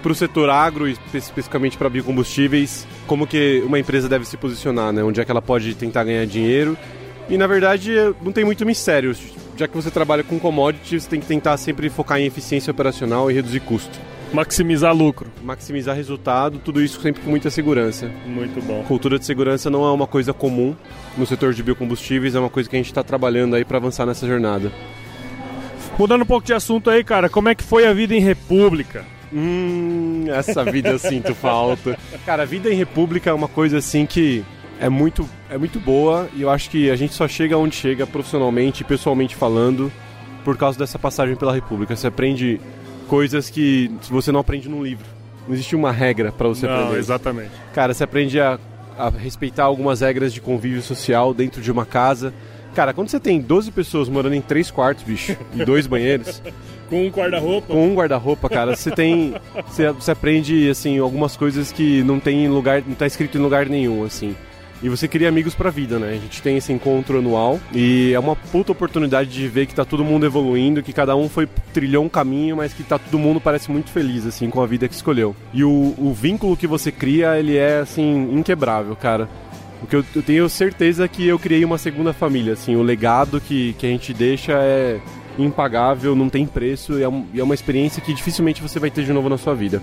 para o setor agro, espe- especificamente para biocombustíveis, como que uma empresa deve se posicionar, né? Onde é que ela pode tentar ganhar dinheiro. E na verdade não tem muito mistério. Já que você trabalha com commodities, você tem que tentar sempre focar em eficiência operacional e reduzir custo. Maximizar lucro. Maximizar resultado, tudo isso sempre com muita segurança. Muito bom. Cultura de segurança não é uma coisa comum no setor de biocombustíveis, é uma coisa que a gente está trabalhando aí para avançar nessa jornada. Mudando um pouco de assunto aí, cara, como é que foi a vida em república? Hum, essa vida eu sinto falta. Cara, a vida em república é uma coisa assim que é muito, é muito boa e eu acho que a gente só chega onde chega profissionalmente e pessoalmente falando por causa dessa passagem pela república. Você aprende coisas que você não aprende num livro. Não existe uma regra para você Não, aprender. exatamente. Cara, você aprende a, a respeitar algumas regras de convívio social dentro de uma casa. Cara, quando você tem 12 pessoas morando em três quartos, bicho, e dois banheiros, Com um guarda-roupa? com um guarda-roupa, cara, você tem. Você, você aprende, assim, algumas coisas que não tem em lugar. não tá escrito em lugar nenhum, assim. E você cria amigos pra vida, né? A gente tem esse encontro anual e é uma puta oportunidade de ver que tá todo mundo evoluindo, que cada um foi trilhou um caminho, mas que tá todo mundo parece muito feliz, assim, com a vida que escolheu. E o, o vínculo que você cria, ele é, assim, inquebrável, cara. Porque eu, eu tenho certeza que eu criei uma segunda família, assim, o legado que, que a gente deixa é impagável, não tem preço, e é, um- e é uma experiência que dificilmente você vai ter de novo na sua vida.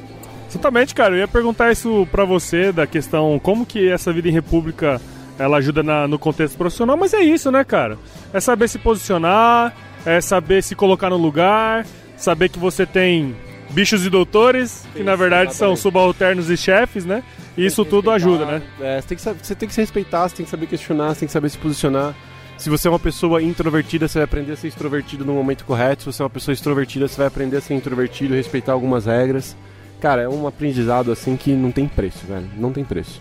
Exatamente, cara. Eu ia perguntar isso pra você, da questão como que essa vida em república ela ajuda na- no contexto profissional, mas é isso, né, cara? É saber se posicionar, é saber se colocar no lugar, saber que você tem bichos e doutores, que na verdade são subalternos e chefes, né? E isso tudo ajuda, né? É, você, tem que, você tem que se respeitar, você tem que saber questionar, você tem que saber se posicionar. Se você é uma pessoa introvertida, você vai aprender a ser extrovertido no momento correto. Se você é uma pessoa extrovertida, você vai aprender a ser introvertido, respeitar algumas regras. Cara, é um aprendizado assim que não tem preço, velho. Não tem preço.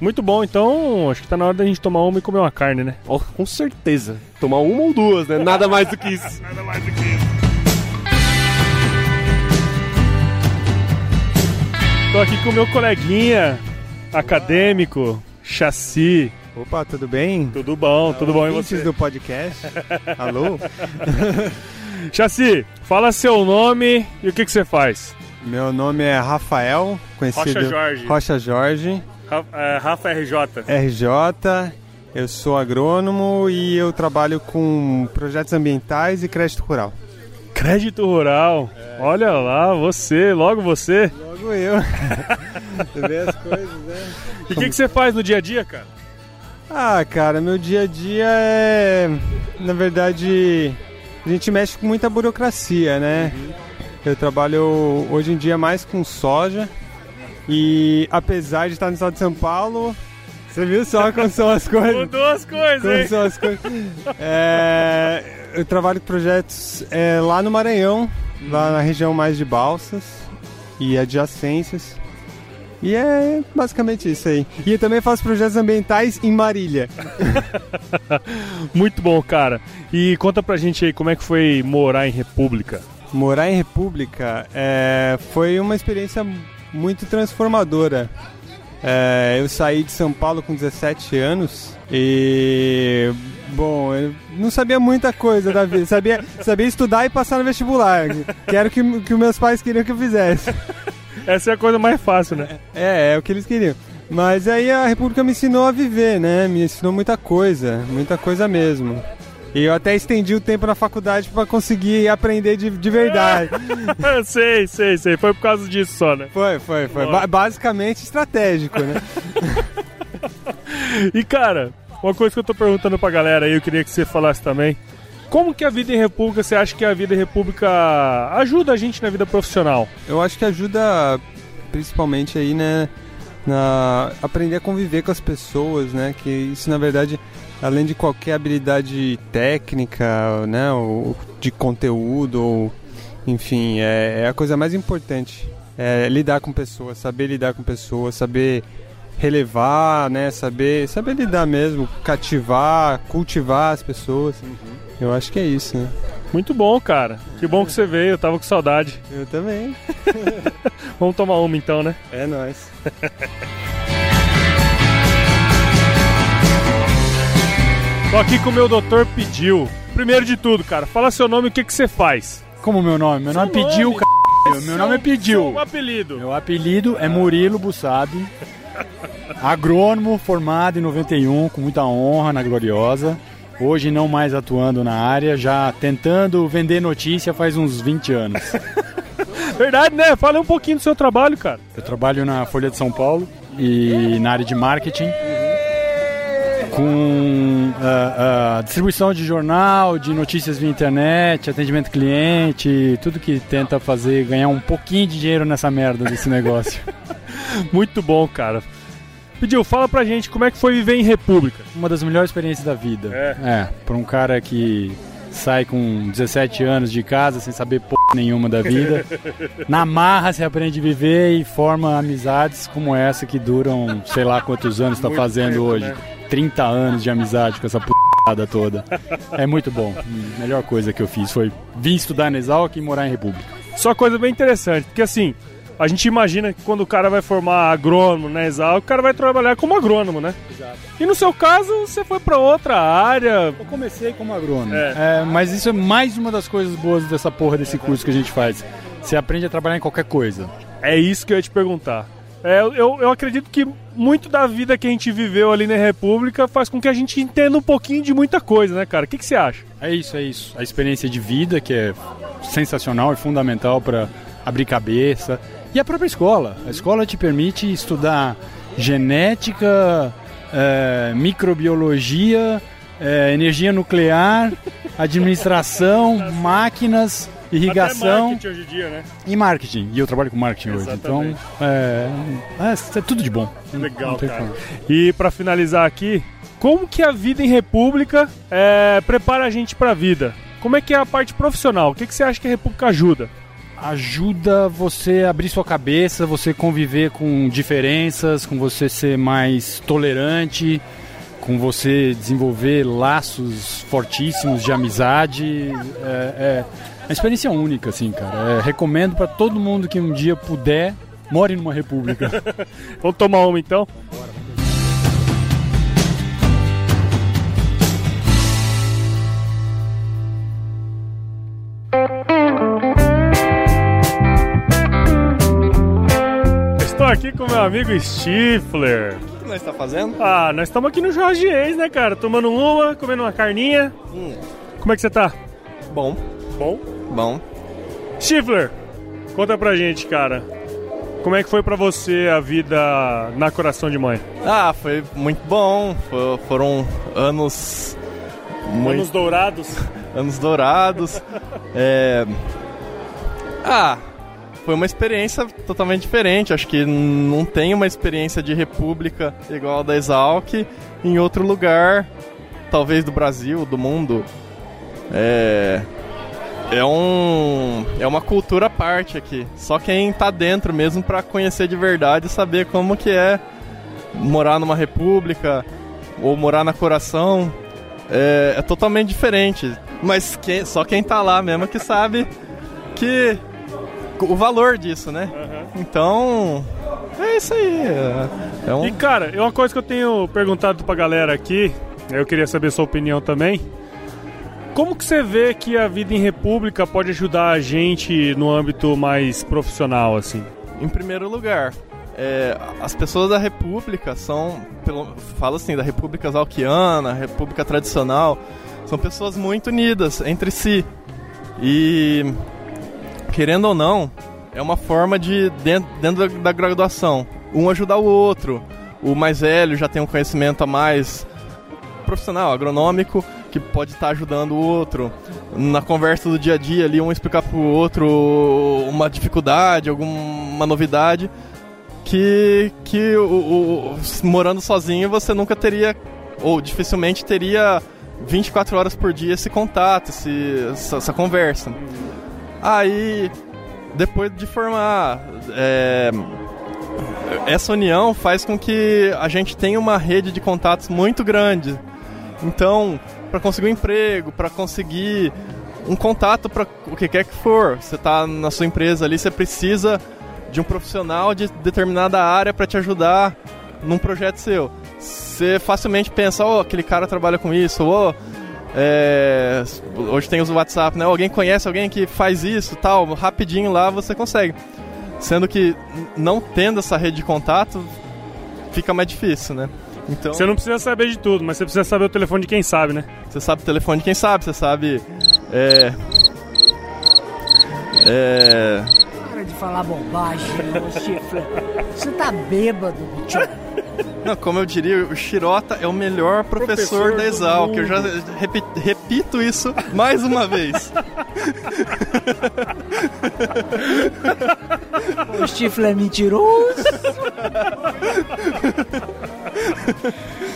Muito bom, então acho que tá na hora da gente tomar uma e comer uma carne, né? Oh, com certeza. Tomar uma ou duas, né? Nada mais do que isso. Nada mais do que isso. Tô aqui com o meu coleguinha acadêmico, Chassi. Opa, tudo bem? Tudo bom, tudo bom e você? do podcast. Alô? Chassi, fala seu nome e o que, que você faz? Meu nome é Rafael, conhecido Rocha Jorge. Rocha Jorge, é, Rafa RJ. RJ. Eu sou agrônomo e eu trabalho com projetos ambientais e crédito rural. Crédito rural. Olha lá, você, logo você. Logo eu. Você vê as coisas, né? E o que, que você faz no dia a dia, cara? Ah, cara, meu dia a dia é. Na verdade, a gente mexe com muita burocracia, né? Eu trabalho hoje em dia mais com soja. E apesar de estar no estado de São Paulo, você viu só como são as coisas? Mudou as coisas, Como hein? são as coisas. É, eu trabalho com projetos é, lá no Maranhão, lá na região mais de Balsas e adjacências. E é basicamente isso aí. E eu também faço projetos ambientais em Marília. Muito bom, cara. E conta pra gente aí como é que foi morar em República. Morar em República é, foi uma experiência muito transformadora. É, eu saí de São Paulo com 17 anos e. Bom, eu não sabia muita coisa da vida. Sabia, sabia estudar e passar no vestibular, que era o que, que meus pais queriam que eu fizesse. Essa é a coisa mais fácil, né? É, é o que eles queriam. Mas aí a República me ensinou a viver, né? Me ensinou muita coisa, muita coisa mesmo. E eu até estendi o tempo na faculdade para conseguir aprender de, de verdade. sei, sei, sei. Foi por causa disso só, né? Foi, foi, foi. Ba- basicamente estratégico, né? E cara, uma coisa que eu tô perguntando pra galera aí, eu queria que você falasse também. Como que a vida em república, você acha que a vida em república ajuda a gente na vida profissional? Eu acho que ajuda principalmente aí, né, na aprender a conviver com as pessoas, né, que isso na verdade, além de qualquer habilidade técnica, né, ou de conteúdo, ou, enfim, é, é a coisa mais importante. É lidar com pessoas, saber lidar com pessoas, saber relevar, né, saber, saber lidar mesmo, cativar, cultivar as pessoas. Eu acho que é isso, né? Muito bom, cara. Que bom que você veio, eu tava com saudade. Eu também. Vamos tomar uma então, né? É nóis. Tô aqui com o meu doutor pediu. Primeiro de tudo, cara, fala seu nome e o que, que você faz. Como meu nome? Meu nome é Seu Pediu, c... Meu nome é Pediu. O apelido. Meu apelido é Murilo Bussab. Agrônomo formado em 91, com muita honra na Gloriosa. Hoje não mais atuando na área, já tentando vender notícia faz uns 20 anos. Verdade, né? Fala um pouquinho do seu trabalho, cara. Eu trabalho na Folha de São Paulo e na área de marketing com ah, ah, distribuição de jornal, de notícias via internet, atendimento cliente, tudo que tenta fazer ganhar um pouquinho de dinheiro nessa merda desse negócio. Muito bom, cara. Pediu, fala pra gente como é que foi viver em República. Uma das melhores experiências da vida. É. É, pra um cara que sai com 17 anos de casa sem saber porra nenhuma da vida. Na marra você aprende a viver e forma amizades como essa que duram sei lá quantos anos está fazendo tempo, hoje. né? 30 anos de amizade com essa p***ada toda. É muito bom. A melhor coisa que eu fiz foi vir estudar na Exalc e morar em República. Só coisa bem interessante, porque assim, a gente imagina que quando o cara vai formar agrônomo na Exal, o cara vai trabalhar como agrônomo, né? Exato. E no seu caso, você foi pra outra área. Eu comecei como agrônomo. É. É, mas isso é mais uma das coisas boas dessa porra desse curso que a gente faz. Você aprende a trabalhar em qualquer coisa. É isso que eu ia te perguntar. É, eu, eu acredito que muito da vida que a gente viveu ali na República faz com que a gente entenda um pouquinho de muita coisa, né, cara? O que, que você acha? É isso, é isso. A experiência de vida que é sensacional e fundamental para abrir cabeça. E a própria escola. A escola te permite estudar genética, eh, microbiologia, eh, energia nuclear, administração, máquinas, irrigação Até marketing hoje em dia, né? e marketing. E eu trabalho com marketing hoje. Então, Exatamente. é, é, é tudo de bom. Legal, cara. como. E pra finalizar aqui, como que a vida em República é, prepara a gente pra vida? Como é que é a parte profissional? O que, que você acha que a República ajuda? ajuda você a abrir sua cabeça, você conviver com diferenças, com você ser mais tolerante, com você desenvolver laços fortíssimos de amizade. É, é uma experiência única, assim, cara. É, recomendo para todo mundo que um dia puder, more numa república. Vamos tomar uma então? Estou aqui com meu amigo Stifler. O que nós está fazendo? Ah, nós estamos aqui no Jorge Reis, né, cara? Tomando uma, comendo uma carninha. Como é que você tá? Bom. Bom? Bom. Stifler, conta pra gente, cara. Como é que foi pra você a vida na Coração de Mãe? Ah, foi muito bom. Fo- foram anos. Anos dourados. anos dourados. É... Ah, foi uma experiência totalmente diferente. Acho que não tem uma experiência de república igual a da Exalc em outro lugar, talvez do Brasil, do mundo. É. É um. É uma cultura à parte aqui. Só quem tá dentro mesmo pra conhecer de verdade e saber como que é morar numa república ou morar na coração. É, é totalmente diferente. Mas quem- só quem tá lá mesmo que sabe que o valor disso, né? Então, é isso aí. É, é um... E cara, é uma coisa que eu tenho perguntado pra galera aqui, eu queria saber sua opinião também. Como que você vê que a vida em república pode ajudar a gente no âmbito mais profissional, assim? Em primeiro lugar, é, as pessoas da República são, pelo, falo assim, da República Zalquiana, República Tradicional, são pessoas muito unidas entre si. E, querendo ou não, é uma forma de, dentro, dentro da, da graduação, um ajudar o outro. O mais velho já tem um conhecimento a mais profissional, agronômico, que pode estar ajudando o outro. Na conversa do dia a dia ali, um explicar pro outro uma dificuldade, alguma novidade, que, que o, o- morando sozinho você nunca teria, ou dificilmente teria 24 horas por dia esse contato, esse, essa, essa conversa. Aí, depois de formar, é, essa união faz com que a gente tenha uma rede de contatos muito grande. Então, para conseguir um emprego, para conseguir um contato para o que quer que for, você está na sua empresa ali, você precisa de um profissional de determinada área para te ajudar num projeto seu. Você facilmente pensa, oh, aquele cara trabalha com isso, ou é, hoje tem os WhatsApp, né? Alguém conhece alguém que faz isso, tal, rapidinho lá você consegue. Sendo que não tendo essa rede de contato, fica mais difícil, né? Então, Você não precisa saber de tudo, mas você precisa saber o telefone de quem sabe, né? você sabe o telefone de quem sabe, você sabe. É. É. Para de falar bobagem, ô chifre. Você tá bêbado, tio. Não, como eu diria, o Shirota é o melhor professor, Professor da do Exal, que eu já mundo. repi- repito isso mais uma vez. O chifre é mentiroso.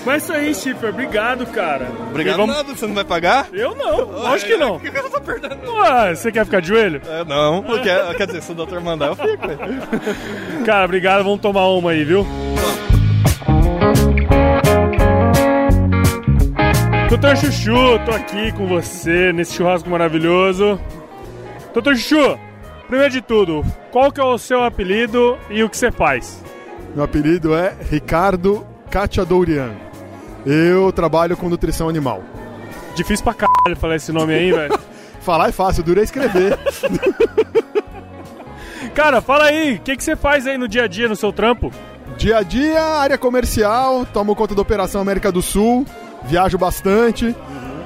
Mas é isso aí, Chifre. Obrigado, cara. Obrigado vamos- nada, você não vai pagar? Eu não, lógico que não. O que eu tô perdendo? Ué, você quer ficar de joelho? É, não, porque, quer dizer, se o doutor mandar, eu fico. velho. Cara, obrigado. Vamos tomar uma aí, viu? Doutor Chuchu, tô aqui com você nesse churrasco maravilhoso. Doutor Chuchu, primeiro de tudo, qual que é o seu apelido e o que você faz? Meu apelido é Ricardo Cacciadorian. Eu trabalho com nutrição animal. Difícil pra caralho falar esse nome aí, velho. Falar é fácil, dura é escrever. Cara, fala aí, o que, que você faz aí no dia a dia no seu trampo? Dia a dia, área comercial, tomo conta da Operação América do Sul, viajo bastante.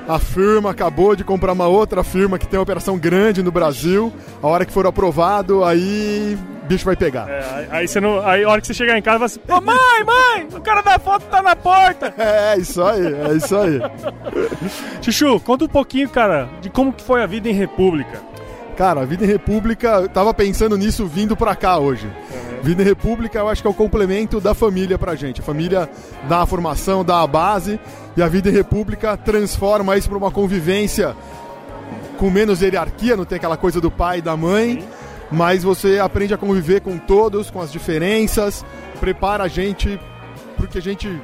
A firma acabou de comprar uma outra firma que tem uma operação grande no Brasil. A hora que for aprovado, aí bicho vai pegar. É, aí- você não. Aí a hora que você chegar em casa, você fala assim, Ô mãe, mãe, o cara da foto tá na porta. É, isso aí, é isso aí. Chuchu, conta um pouquinho, cara, de como que foi a vida em República. Cara, a vida em República, eu tava pensando nisso vindo pra cá hoje. Vida em República, eu acho que é o complemento da família pra gente. A família dá a formação, dá a base, e a vida em República transforma isso pra uma convivência com menos hierarquia, não tem aquela coisa do pai e da mãe, mas você aprende a conviver com todos, com as diferenças, prepara a gente pro que a gente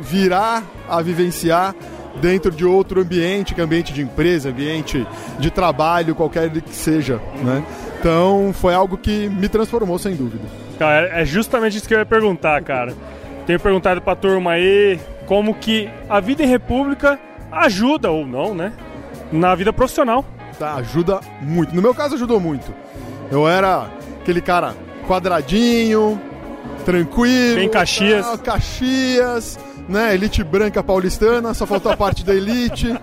virá a vivenciar dentro de outro ambiente, que é ambiente de empresa, ambiente de trabalho, qualquer que seja, né? Então foi algo que me transformou sem dúvida. Cara, é justamente isso que eu ia perguntar, cara. Tenho perguntado pra turma aí como que a vida em República ajuda, ou não, né? Na vida profissional. Tá, ajuda muito. No meu caso ajudou muito. Eu era aquele cara quadradinho, tranquilo. Bem Caxias. ah, Caxias, né? Elite branca paulistana, só faltou a parte da elite.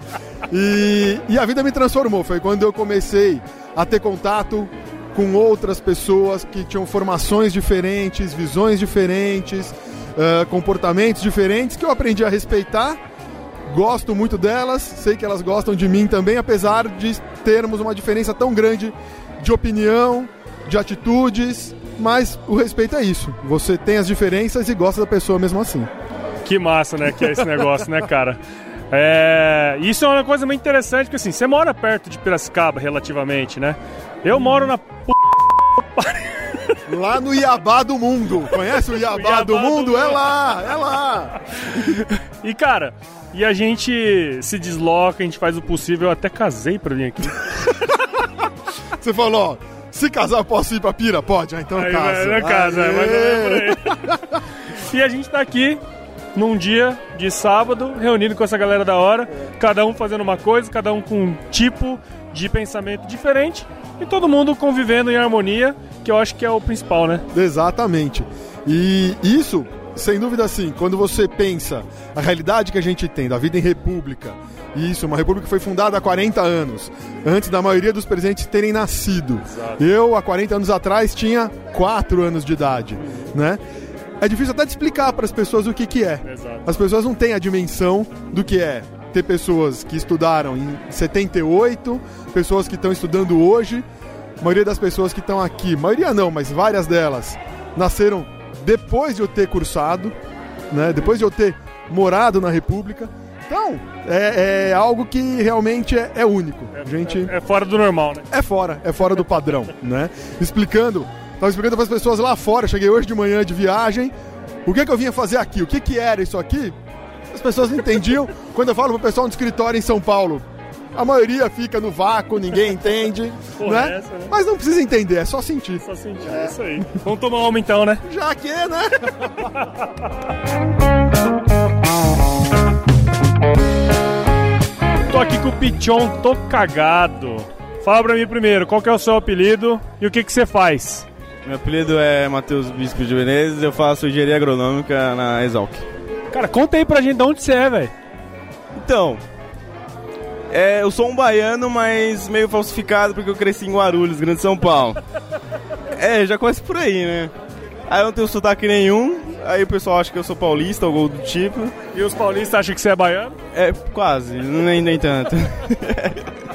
E, e a vida me transformou. Foi quando eu comecei a ter contato com outras pessoas que tinham formações diferentes, visões diferentes, ah, comportamentos diferentes, que eu aprendi a respeitar. Gosto muito delas, sei que elas gostam de mim também, apesar de termos uma diferença tão grande de opinião, de atitudes, mas o respeito é isso. Você tem as diferenças e gosta da pessoa mesmo assim. Que massa, né? Que é esse negócio, né, cara? É, isso é uma coisa muito interessante, porque assim, você mora perto de Piracicaba, relativamente, né? Eu moro na p... Lá no Iabá do Mundo. Conhece o Iabá, do, mundo? É lá, é lá. E cara, e a gente se desloca, a gente faz o possível. Eu até casei pra vir aqui. Você falou, ó, se casar posso ir pra Pira? Pode, ah, então Aí, casa. vai casa, é aí. E a gente tá aqui num dia de sábado, reunido com essa galera da hora, cada um fazendo uma coisa, cada um com um tipo de pensamento diferente e todo mundo convivendo em harmonia, que eu acho que é o principal, né? Exatamente. E isso, sem dúvida assim, quando você pensa a realidade que a gente tem da vida em república, isso, uma república que foi fundada há 40 anos, antes da maioria dos presidentes terem nascido. Eu, há 40 anos atrás, tinha 4 anos de idade, né? É difícil até de explicar para as pessoas o que, que é. As pessoas não têm a dimensão do que é ter pessoas que estudaram em 78, pessoas que estão estudando hoje, a maioria das pessoas que estão aqui, maioria não, mas várias delas, nasceram depois de eu ter cursado, né? depois de eu ter morado na República. Então, é, é algo que realmente é, é único. gente... É fora do normal, né? É fora, é fora do padrão, né? Explicando, tava explicando para as pessoas lá fora, cheguei hoje de manhã de viagem, o que que eu vinha fazer aqui, o que que era isso aqui? As pessoas não entendiam. Quando eu falo pro pessoal do escritório em São Paulo, a maioria fica no vácuo, ninguém entende, Porra, né? essa, né? Mas não precisa entender, é só sentir. Só sentir, é isso aí. Vamos tomar uma então, né? Já que, né? Tô Chico Pichon Tô Cagado. Fala pra mim primeiro, qual que é o seu apelido e o que que você faz? Meu apelido é Matheus Bispo de Menezes, eu faço engenharia agronômica na Exalc. Cara, conta aí pra gente de onde você é, velho. Então, é, eu sou um baiano, mas meio falsificado porque eu cresci em Guarulhos, Grande São Paulo. É, já começa por aí, né? Aí eu não tenho sotaque nenhum, aí o pessoal acha que eu sou paulista ou algo do tipo. E os paulistas acham que você é baiano? É, quase, nem, nem tanto.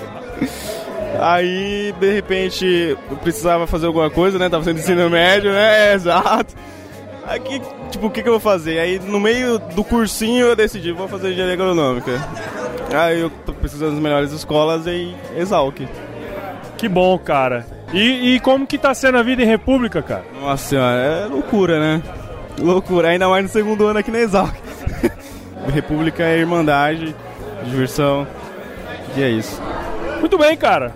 Aí, de repente, eu precisava fazer alguma coisa, né? Tava sendo ensino médio, né? É, exato. Aqui, tipo, o que, que eu vou fazer? Aí, no meio do cursinho, eu decidi, vou fazer engenharia agronômica. Aí, eu tô precisando das melhores escolas e Exalc. Que bom, cara. E, e como que tá sendo a vida em República, cara? Nossa senhora, é loucura, né? Loucura, ainda mais no segundo ano aqui na Exalc. República é irmandade, diversão, e é isso. Muito bem, cara.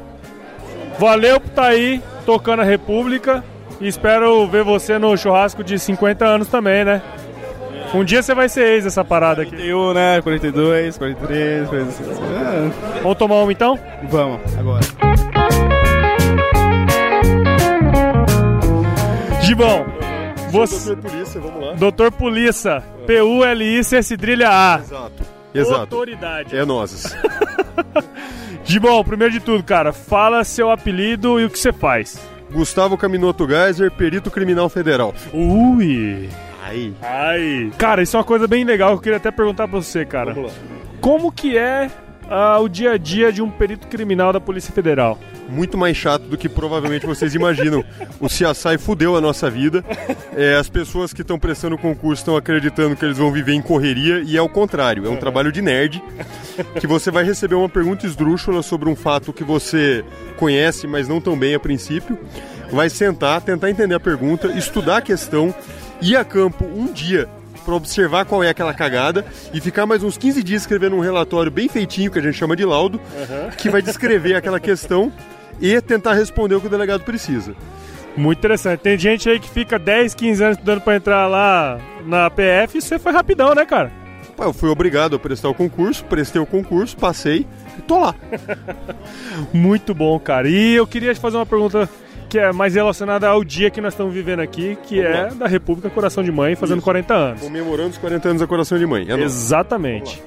Valeu por estar aí tocando a República e espero ver você no churrasco de 50 anos também, né? Um dia você vai ser ex dessa parada aqui. 41, né? 42, 43, 46. É. Vamos tomar uma então? Vamos, agora. Gibão, você. Doutor Polícia, vamos lá. Doutor Polícia, P-U-L-I-C, cedrilha A. Exato. Exato. Autoridade. É nozes. Gibão, primeiro de tudo, cara, fala seu apelido e o que você faz. Gustavo Caminoto Geiser, perito criminal federal. Ui! Ai. Ai! Cara, isso é uma coisa bem legal que eu queria até perguntar pra você, cara. Como que é ah, o dia a dia de um perito criminal da Polícia Federal? Muito mais chato do que provavelmente vocês imaginam. O CSI fudeu a nossa vida. É, as pessoas que estão prestando o concurso estão acreditando que eles vão viver em correria e é o contrário. É um trabalho de nerd que você vai receber uma pergunta esdrúxula sobre um fato que você conhece, mas não tão bem a princípio. Vai sentar, tentar entender a pergunta, estudar a questão, ir a campo um dia para observar qual é aquela cagada e ficar mais uns 15 dias escrevendo um relatório bem feitinho, que a gente chama de laudo, que vai descrever aquela questão e tentar responder o que o delegado precisa. Muito interessante. Tem gente aí que fica 10, 15 anos estudando pra entrar lá na PF e você foi rapidão, né, cara? Eu fui obrigado a prestar o concurso, prestei o concurso, passei e tô lá. Muito bom, cara. E eu queria te fazer uma pergunta que é mais relacionada ao dia que nós estamos vivendo aqui, que é da República Coração de Mãe, fazendo 40 anos. Comemorando os 40 anos da Coração de Mãe. É. Exatamente.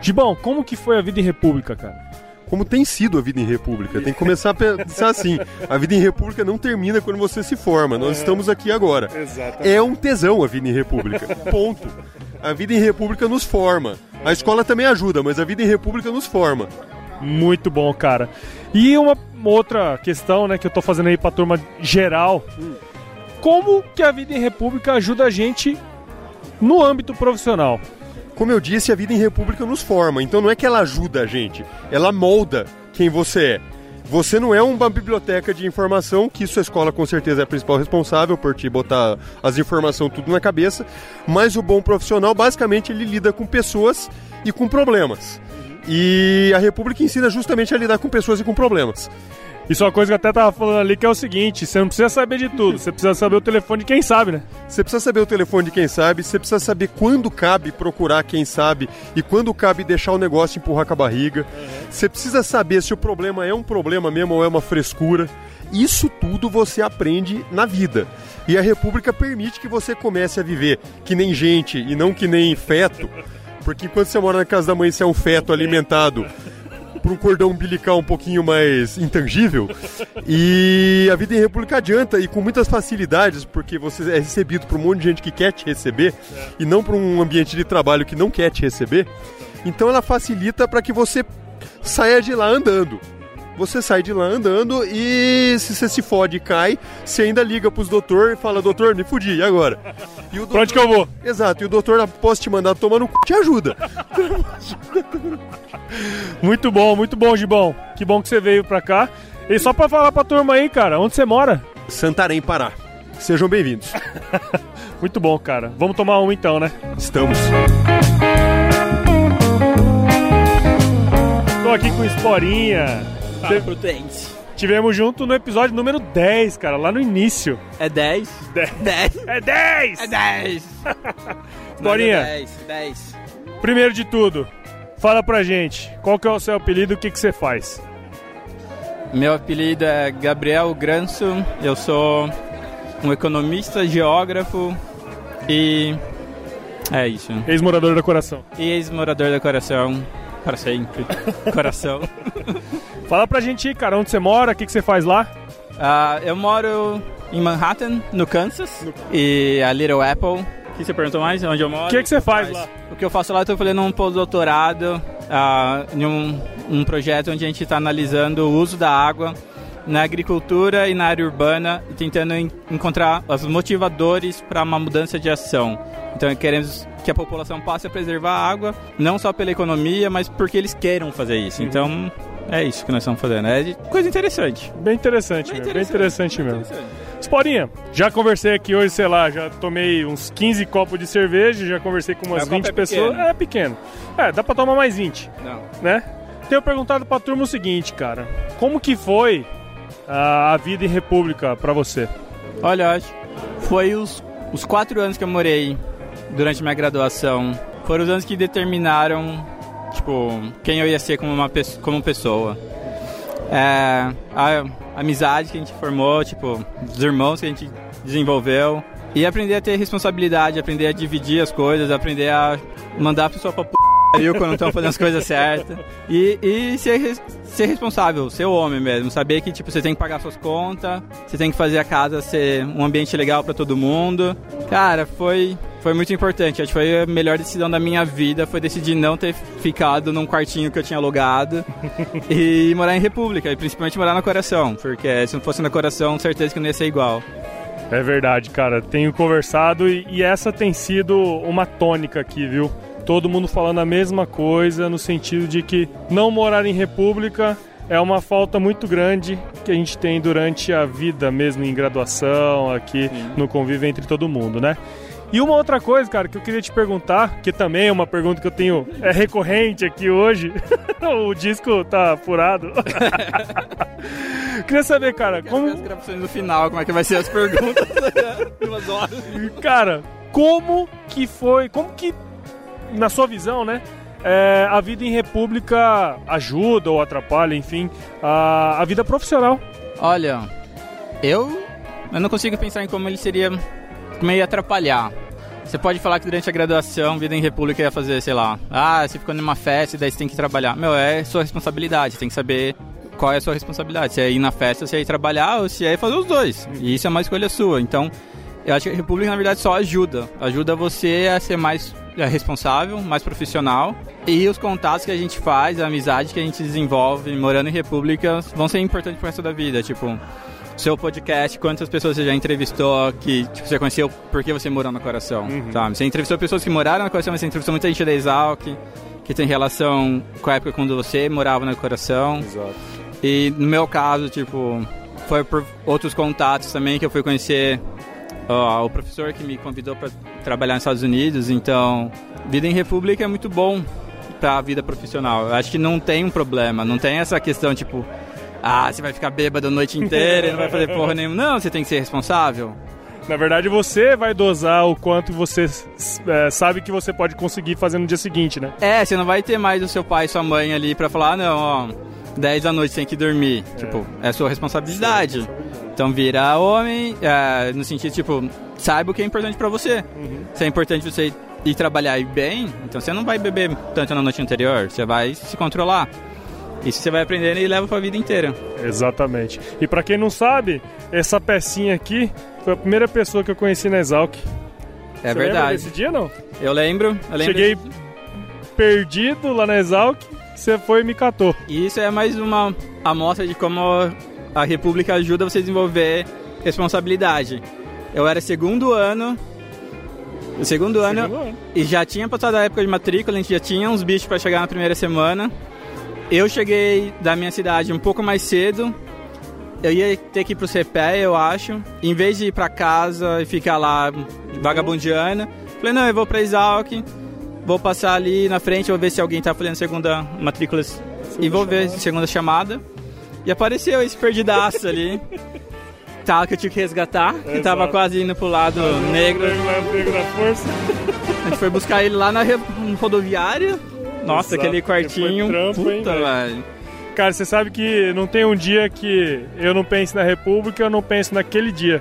Gibão, como que foi a vida em República, cara? Como tem sido a vida em República? Tem que começar a pensar assim: a vida em República não termina quando você se forma. Nós estamos aqui agora. Exatamente. É um tesão a vida em República. Ponto. A vida em República nos forma. A escola também ajuda, mas a vida em República nos forma. Muito bom, cara. E uma outra questão, né, que eu tô fazendo aí pra turma geral. Como que a vida em República ajuda a gente no âmbito profissional? Como eu disse, a vida em República nos forma. Então não é que ela ajuda a gente, ela molda quem você é. Você não é uma biblioteca de informação, que isso a escola com certeza é a principal responsável por te botar as informações tudo na cabeça, mas o bom profissional, basicamente, ele lida com pessoas e com problemas. E a República ensina justamente a lidar com pessoas e com problemas. Isso é uma coisa que eu até tava falando ali, que é o seguinte, você não precisa saber de tudo, você precisa saber o telefone de quem sabe, né? Você precisa saber o telefone de quem sabe, você precisa saber quando cabe procurar quem sabe e quando cabe deixar o negócio empurrar com a barriga. Você precisa saber se o problema é um problema mesmo ou é uma frescura. Isso tudo você aprende na vida. E a República permite que você comece a viver que nem gente e não que nem feto. Porque enquanto você mora na casa da mãe, você é um feto alimentado por um cordão umbilical um pouquinho mais intangível. E a vida em República adianta e com muitas facilidades, porque você é recebido por um monte de gente que quer te receber e não por um ambiente de trabalho que não quer te receber. Então ela facilita para que você saia de lá andando. Você sai de lá andando e se você se fode e cai, você ainda liga pros doutor e fala, doutor, me fudi, e agora? E o Pra onde que eu vou? Exato, e o doutor, após te mandar tomar no c... te ajuda. Muito bom, muito bom, Gibão. Que bom que você veio pra cá. E só pra falar pra turma aí, cara, onde você mora? Santarém, Pará. Sejam bem-vindos. Muito bom, cara. Vamos tomar um então, né? Estamos. Tô aqui com o Esporinha. Fala, Prudente. Tivemos junto no episódio número 10, cara, lá no início. É 10? 10. 10. É 10! É 10! Esporinha, 10, 10. primeiro de tudo, Fala pra gente, qual que é o seu apelido e o que, que você faz? Meu apelido é Gabriel Granso, eu sou um economista, geógrafo e. É isso. Ex-morador da Coração. E ex-morador da Coração, para sempre. Coração. Fala pra gente, cara, onde você mora, o que, que você faz lá? Ah, eu moro em Manhattan, no Kansas, e a Little Apple. O que você perguntou mais? Onde eu moro? O que, que você faz lá? O que eu faço lá, eu tô fazendo um pós-doutorado ah, em um, um projeto onde a gente está analisando o uso da água na agricultura e na área urbana e tentando en- encontrar os motivadores para uma mudança de ação. Então queremos que a população passe a preservar a água, não só pela economia, mas porque eles queiram fazer isso. Então é isso que nós estamos fazendo. É de- coisa interessante. Bem interessante, mesmo, bem interessante mesmo. Sporinha, já conversei aqui hoje, sei lá, já tomei uns 15 copos de cerveja, já conversei com umas É, o copo 20 é pessoas. pequeno. É pequeno. É, dá pra tomar mais 20. Não. Né? Tenho perguntado pra turma o seguinte, cara. Como que foi a, a vida em república pra você? Olha, eu acho foi os, os quatro anos que eu morei durante minha graduação. Foram os anos que determinaram, tipo, quem eu ia ser como uma como pessoa. É, a amizade que a gente formou, tipo, os irmãos que a gente desenvolveu. E aprender a ter responsabilidade, aprender a dividir as coisas, aprender a mandar a pessoa pra p... quando estão fazendo as coisas certas. E, e ser, ser responsável, ser homem mesmo. Saber que tipo, você tem que pagar suas contas, você tem que fazer a casa ser um ambiente legal pra todo mundo. Cara, foi, foi muito importante. Acho que foi a melhor decisão da minha vida. Foi decidir não ter ficado num quartinho que eu tinha alugado e morar em República. E principalmente morar no coração. Porque se não fosse no coração, certeza que não ia ser igual. É verdade, cara. Tenho conversado e, e essa tem sido uma tônica aqui, viu? Todo mundo falando a mesma coisa, no sentido de que não morar em república é uma falta muito grande que a gente tem durante a vida mesmo em graduação, aqui no convívio entre todo mundo, né? E uma outra coisa, cara, que eu queria te perguntar, que também é uma pergunta que eu tenho é recorrente aqui hoje. o disco tá furado. queria saber, cara, como As gravações no final, como é que vai ser as perguntas? Duas horas. Cara, como que foi, como que, na sua visão, né, é, a vida em república ajuda ou atrapalha, enfim, a, a vida profissional? Olha, eu, eu não consigo pensar em como ele seria, ia atrapalhar. Você pode falar que durante a graduação, vida em república ia fazer, sei lá, ah, você ficou numa festa e daí você tem que trabalhar. Meu, é sua responsabilidade, você tem que saber qual é a sua responsabilidade. Se é ir na festa, se é ir trabalhar ou se é fazer os dois. E isso é uma escolha sua. Então, eu acho que a república, na verdade, só ajuda. Ajuda você a ser mais é, responsável, mais profissional. E os contatos que a gente faz, a amizade que a gente desenvolve morando em república vão ser importantes pro resto da vida. Tipo, seu podcast, quantas pessoas você já entrevistou que tipo, você conheceu porque você morou no coração, sabe? Você entrevistou pessoas que moraram no coração, mas você entrevistou muita gente da Exalc, que tem relação com a época quando você morava no coração. Exato. E no meu caso, tipo, foi por outros contatos também que eu fui conhecer ó, o professor que me convidou para trabalhar nos Estados Unidos. Então, vida em república é muito bom para a vida profissional. Eu acho que não tem um problema, não tem essa questão tipo, ah, você vai ficar bêbado a noite inteira e não vai fazer porra nenhuma. Não, você tem que ser responsável. Na verdade, você vai dosar o quanto você é, sabe que você pode conseguir fazer no dia seguinte, né? É, você não vai ter mais o seu pai e sua mãe ali pra falar, ah, não, ó, 10 da noite tem que dormir. Tipo, é sua responsabilidade. Então vira homem, é, no sentido, tipo, saiba o que é importante pra você. Se é importante você ir trabalhar e bem, então você não vai beber tanto na noite anterior, você vai se controlar. Isso você vai aprendendo e leva pra vida inteira. Exatamente. E pra quem não sabe, essa pecinha aqui foi a primeira pessoa que eu conheci na Exalc. É Você verdade. Lembra desse dia, não? Eu lembro, eu lembro. Cheguei perdido lá na Exalc, você foi e me catou. E isso é mais uma amostra de como a República ajuda você a desenvolver responsabilidade. Eu era segundo ano. O segundo ano, ano. e já tinha passado a época de matrícula, a gente já tinha uns bichos para chegar na primeira semana. Eu cheguei da minha cidade um pouco mais cedo. Eu ia ter que ir pro CPE, eu acho. Em vez de ir pra casa e ficar lá vagabundeando, falei, não, eu vou pra Exalc, vou passar ali na frente, vou ver se alguém tá fazendo segunda matrícula e vou ver segunda chamada. E apareceu esse perdidaço ali. Tal que eu tinha que resgatar, que tava Exato. quase indo pro lado negro. Negro da força. A gente foi buscar ele lá na rodoviária, Nossa, Exato, aquele quartinho. trampo, puta, velho? velho. Cara, você sabe que não tem um dia que eu não pense na República, eu não penso naquele dia.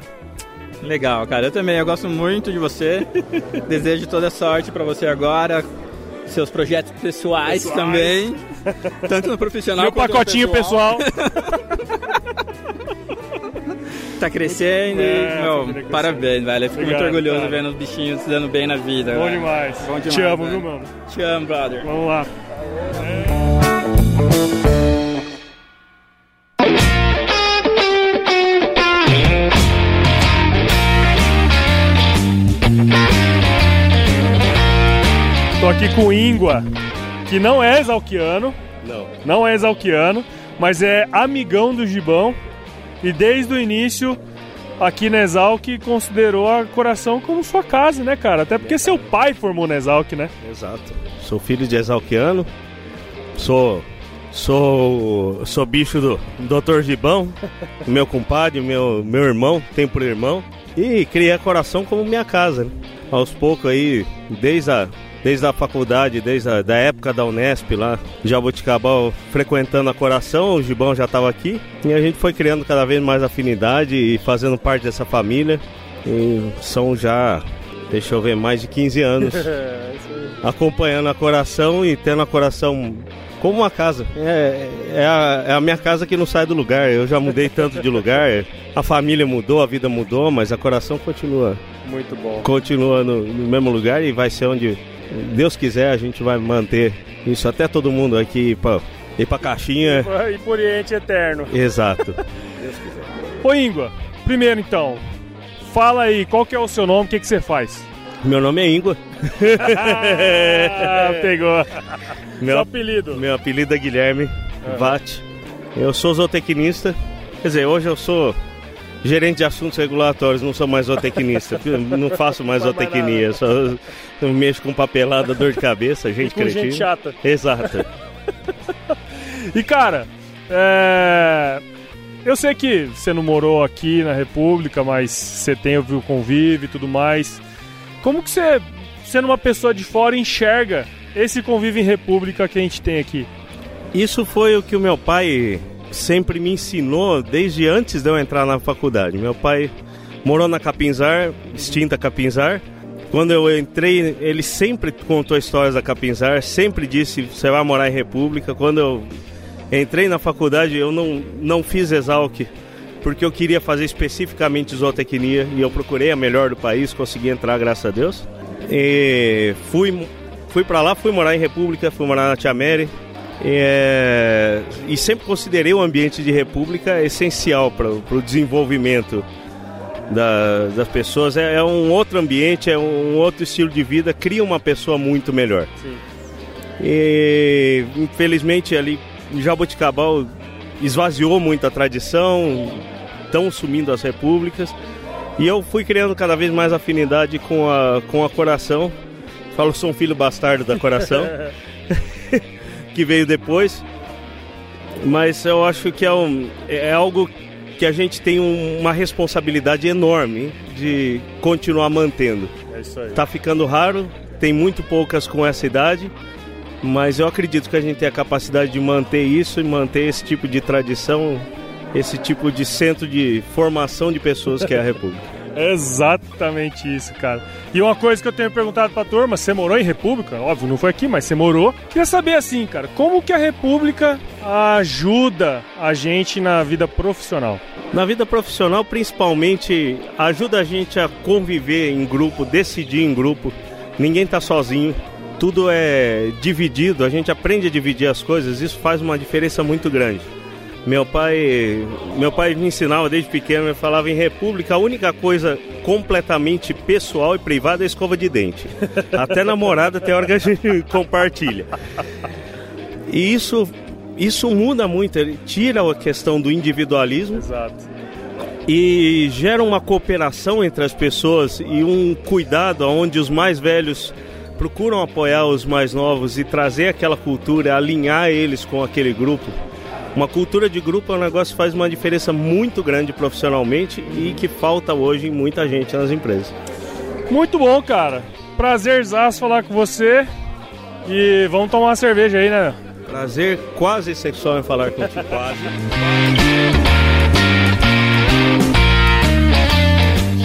Legal, cara. Eu também, eu gosto muito de você. Desejo toda sorte pra você agora. Seus projetos pessoais, Pessoais. também. Tanto no profissional Meu quanto no pacotinho pessoal. tá crescendo. É, e, meu, tá parabéns, velho. Eu fico Obrigado, muito orgulhoso cara. vendo os bichinhos se dando bem na vida. Bom velho. demais. Bom demais. Te amo, velho. viu, mano? Te amo, brother. Vamos lá. Tô aqui com o Ingua, que não é exalquiano. Não. Não é exalquiano, mas é amigão do Gibão. E desde o início, aqui na Exalc, considerou a Coração como sua casa, né, cara? Até porque seu pai formou na Exalc, né? Exato. Sou filho de exalquiano. Sou. Sou. Sou bicho do Dr. Gibão, meu compadre, meu, meu irmão, tem por irmão. E criei a coração como minha casa. né? Aos poucos aí, desde a, desde a faculdade, desde a da época da Unesp lá, Jaboticabal, frequentando a coração, o Gibão já estava aqui. E a gente foi criando cada vez mais afinidade e fazendo parte dessa família. E são já, deixa eu ver, mais de 15 anos acompanhando a coração e tendo a coração como uma casa. É, é, a, é a minha casa que não sai do lugar. Eu já mudei tanto de lugar. A família mudou, a vida mudou, mas a coração continua. Muito bom. Continua no, no mesmo lugar e vai ser onde Deus quiser, a gente vai manter isso até todo mundo aqui ir pra, ir pra caixinha. E por Oriente Eterno. Exato. Ô Ingua, primeiro então, fala aí, qual que é o seu nome, o que, que você faz? Meu nome é Ingua. ah, pegou. Meu Seu apelido? Meu apelido é Guilherme Vatti. Eu sou zootecnista. Quer dizer, hoje eu sou gerente de assuntos regulatórios, não sou mais zootecnista. não faço mais zootecnia, só mexo com papelada, dor de cabeça, gente com gente cretina. chata. Exato. E cara, é... eu sei que você não morou aqui na República, mas você tem o convívio e tudo mais. Como que você, sendo uma pessoa de fora, enxerga esse convívio em República que a gente tem aqui? Isso foi o que o meu pai sempre me ensinou desde antes de eu entrar na faculdade. Meu pai morou na Capinzar, extinta Capinzar. Quando eu entrei, ele sempre contou histórias da Capinzar, sempre disse: você vai morar em República. Quando eu entrei na faculdade, eu não, não fiz Exalc, porque eu queria fazer especificamente zootecnia e eu procurei a melhor do país, consegui entrar, graças a Deus. E fui, fui para lá, fui morar em República, fui morar na Tia Mary. É, e sempre considerei o ambiente de república essencial para o desenvolvimento da- das pessoas. É, é um outro ambiente, é um outro estilo de vida, cria uma pessoa muito melhor. E infelizmente ali Jaboticabal esvaziou muito a tradição, estão sumindo as repúblicas. E eu fui criando cada vez mais afinidade com a, com a coração. Falo que sou um filho bastardo da coração que veio depois. Mas eu acho que é, um- é algo que a gente tem um- uma responsabilidade enorme de continuar mantendo. É isso aí. Tá ficando raro, tem muito poucas com essa idade, mas eu acredito que a gente tem a capacidade de manter isso e manter esse tipo de tradição, esse tipo de centro de formação de pessoas que é a República. Exatamente isso, cara. E uma coisa que eu tenho perguntado pra turma, você morou em República? Óbvio, não foi aqui, mas você morou. Queria saber assim, cara, como que a República ajuda a gente na vida profissional? Na vida profissional, principalmente, ajuda a gente a conviver em grupo, decidir em grupo. Ninguém tá sozinho. Tudo é dividido, a gente aprende a dividir as coisas, isso faz uma diferença muito grande. Meu pai, meu pai me ensinava desde pequeno, ele falava em república, a única coisa completamente pessoal e privada é a escova de dente. Até namorada tem hora que a gente compartilha. E isso, isso muda muito, ele tira a questão do individualismo Exato. e gera uma cooperação entre as pessoas e um cuidado onde os mais velhos procuram apoiar os mais novos e trazer aquela cultura, alinhar eles com aquele grupo. Uma cultura de grupo é um negócio que faz uma diferença muito grande profissionalmente e que falta hoje em muita gente nas empresas. Muito bom, cara. Prazerzaço falar com você. E vamos tomar uma cerveja aí, né? Prazer quase sexual em falar contigo, quase.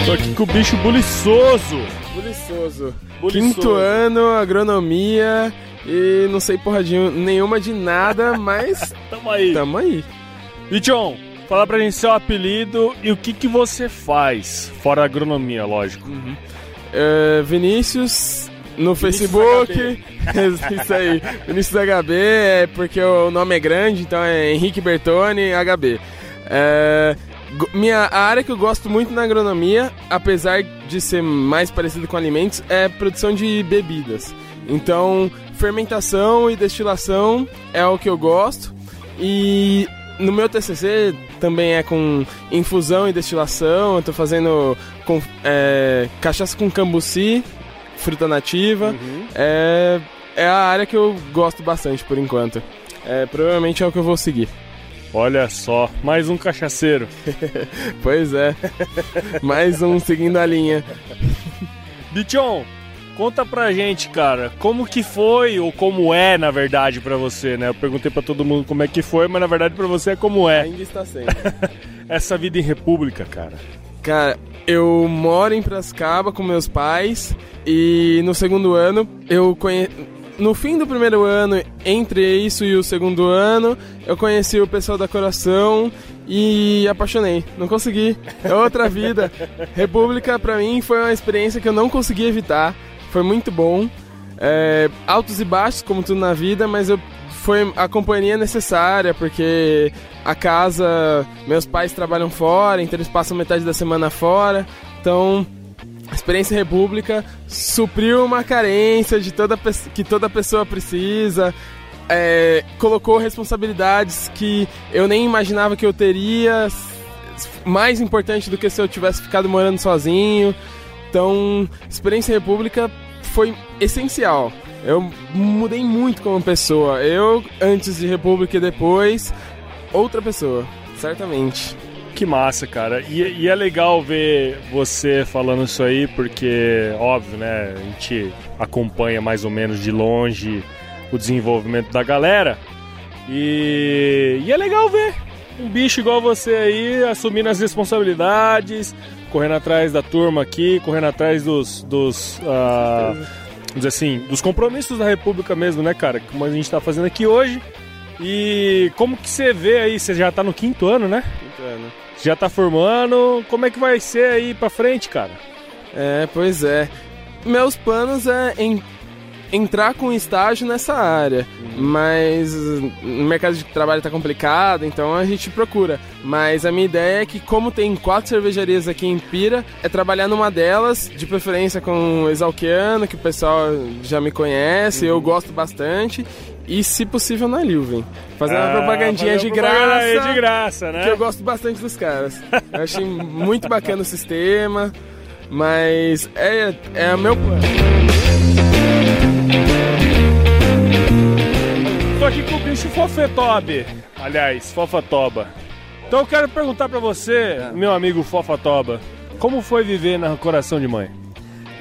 Tô aqui com o bicho buliçoso. Buliçoso. Buliçoso. Quinto ano, agronomia e não sei porra de nenhuma de nada, mas tamo aí. Tamo aí. E John, fala pra gente seu apelido e o que que você faz, fora agronomia, lógico. É, Vinícius no Vinícius Facebook. Isso aí. Vinícius HB é porque o nome é grande, então é Henrique Bertoni HB. É, minha, a área que eu gosto muito na agronomia, apesar de ser mais parecido com alimentos, é produção de bebidas. Então, fermentação e destilação é o que eu gosto. E no meu TCC também é com infusão e destilação. Eu tô fazendo com, é, cachaça com cambuci, fruta nativa. É, é a área que eu gosto bastante por enquanto. É, provavelmente é o que eu vou seguir. Olha só, mais um cachaceiro. pois é. mais um seguindo a linha. Bichon, conta pra gente, cara, como que foi ou como é, na verdade, pra você, né? Eu perguntei pra todo mundo como é que foi, mas na verdade pra você é como é. Ainda está sendo. Essa vida em república, cara. Cara, eu moro em Prascaba com meus pais e no segundo ano eu conhe... No fim do primeiro ano, entre isso e o segundo ano, eu conheci o pessoal da Coração e apaixonei. Não consegui. É outra vida. República pra mim foi uma experiência que eu não consegui evitar. Foi muito bom. É, altos e baixos, como tudo na vida, mas eu foi a companhia necessária, porque a casa, meus pais trabalham fora, então eles passam metade da semana fora. Então, a experiência República supriu uma carência de toda que toda pessoa precisa. é, colocou responsabilidades que eu nem imaginava que eu teria, mais importante do que se eu tivesse ficado morando sozinho. Então, experiência República foi essencial. Eu mudei muito como pessoa. Eu, antes de República e depois, outra pessoa, certamente. Que massa, cara. E, e é legal ver você falando isso aí, porque, óbvio, né? A gente acompanha mais ou menos de longe o desenvolvimento da galera. E, e é legal ver um bicho igual você aí assumindo as responsabilidades, correndo atrás da turma aqui, correndo atrás dos. dos ah, vamos dizer assim, dos compromissos da República mesmo, né, cara? Como a gente tá fazendo aqui hoje. E como que você vê aí? Você já tá no quinto ano, né? Quinto ano. Já tá formando. Como é que vai ser aí pra frente, cara? É, pois é. Meus planos é em- entrar com estágio nessa área, mas uh, o mercado de trabalho tá complicado, então a gente procura. Mas a minha ideia é que, como tem quatro cervejarias aqui em Pira, é trabalhar numa delas, de preferência com o Exalquiano, que o pessoal já me conhece, eu gosto bastante. E, se possível, na Lilven. Fazer uma Ah, propagandinha fazer de uma propaganda graça. de graça, né? Que eu gosto bastante dos caras. Eu achei muito bacana o sistema, mas é, é o meu plano. Tô aqui com o bicho Fofetob. Aliás, Fofatoba. Então eu quero perguntar pra você, meu amigo Fofatoba, como foi viver na Coração de Mãe?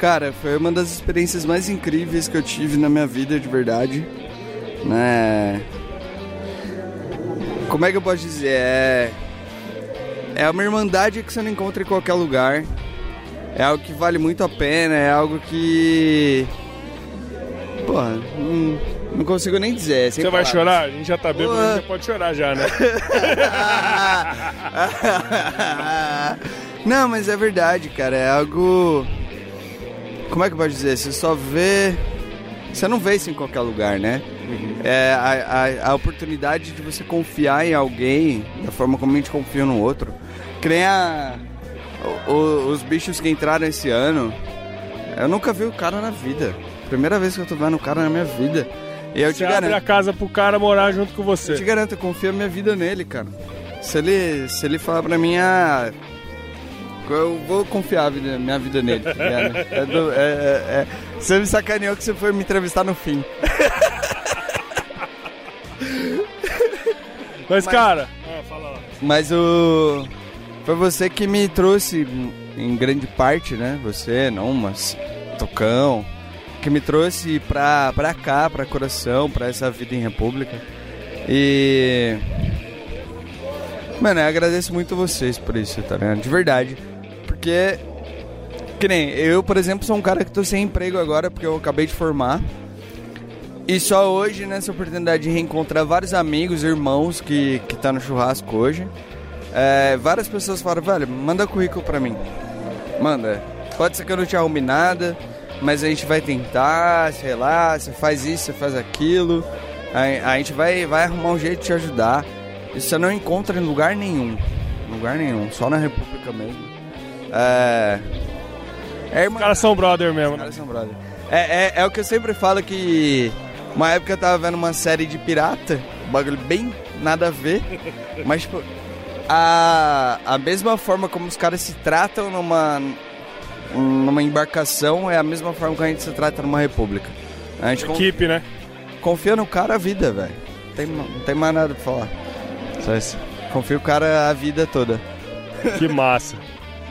Cara, foi uma das experiências mais incríveis que eu tive na minha vida, de verdade. Né? Como é que eu posso dizer? É. É uma irmandade que você não encontra em qualquer lugar. É algo que vale muito a pena, é algo que. Porra, não, não consigo nem dizer. é Você vai chorar? A gente já tá bêbado, já pode chorar já, né? Não, mas é verdade, cara. É algo. Como é que eu posso dizer? Você só vê. Você não vê isso em qualquer lugar, né? É a, a, a oportunidade de você confiar em alguém da forma como a gente confia no outro. Que nem a, o- o- os bichos que entraram esse ano. Eu nunca vi o cara na vida. Primeira vez que eu tô vendo o cara na minha vida. E eu Você te abre garanto. a casa pro cara morar junto com você. Eu te garanto, eu confio a minha vida nele, cara. Se ele, se ele falar pra mim, ah, eu vou confiar a vida- minha vida nele, tá ligado? É do- é- é- é- Você me sacaneou que você foi me entrevistar no fim. Mas, cara. Mas o. Foi você que me trouxe em grande parte, né? Você, não, mas. Tocão. Que me trouxe pra, pra cá, pra coração, pra essa vida em república. E. Mano, eu agradeço muito vocês por isso, tá ligado? De verdade. Porque. Que nem, eu, por exemplo, sou um cara que tô sem emprego agora porque eu acabei de formar. E só hoje, nessa oportunidade de reencontrar vários amigos, irmãos que, que tá no churrasco hoje, é, várias pessoas falaram, velho, manda currículo pra mim. Manda. Pode ser que eu não te arrume nada, mas a gente vai tentar, sei lá, você faz isso, você faz aquilo. A, a gente vai, vai arrumar um jeito de te ajudar. Isso você não encontra em lugar nenhum. Lugar nenhum, só na República mesmo. É. é Os caras são brother mesmo. Os caras são brother. É, é, é o que eu sempre falo que. Uma época eu tava vendo uma série de pirata, um bagulho bem nada a ver. mas, tipo, a, a mesma forma como os caras se tratam numa, numa embarcação é a mesma forma que a gente se trata numa república. A gente Equipe, né? Confia no cara a vida, velho. Não tem, não tem mais nada pra falar. Só isso. Confia o cara a vida toda. Que massa.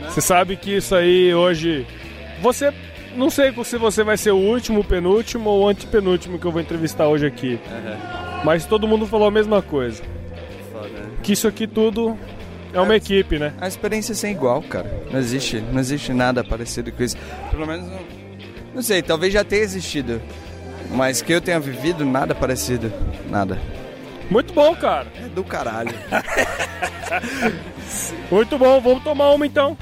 Você sabe que isso aí hoje. Você. Não sei se você vai ser o último, o penúltimo ou o antepenúltimo que eu vou entrevistar hoje aqui. Mas todo mundo falou a mesma coisa. Foda, né? Que isso aqui tudo é uma equipe, né? A experiência é sem igual, cara. Não existe, não existe nada parecido com isso. Pelo menos não, não sei, talvez já tenha existido. Mas que eu tenha vivido, nada parecido. Nada. Muito bom, cara. É do caralho. Muito bom, vamos tomar uma então.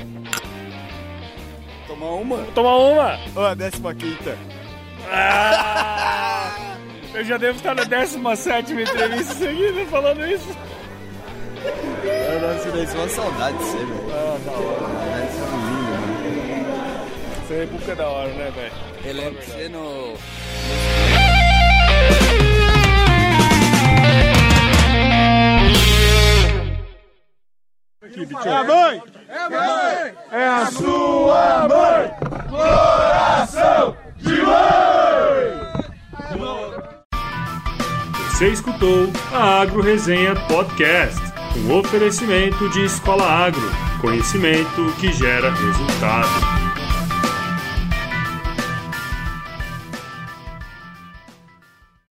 Tomar uma? Vamos tomar uma. Ó, a décima quinta. Ah, eu já devo estar na 17 entrevista seguida falando isso. Eu não sei daí, uma saudade de você, velho. Ah, da hora. Isso é lindo, mano. Você é buca da hora, né, velho? Eu lembro de você no. É a mãe! É a mãe! É a sua mãe! Coração de mãe! Você escutou a Agro Resenha Podcast, um oferecimento de Escola Agro, conhecimento que gera resultado.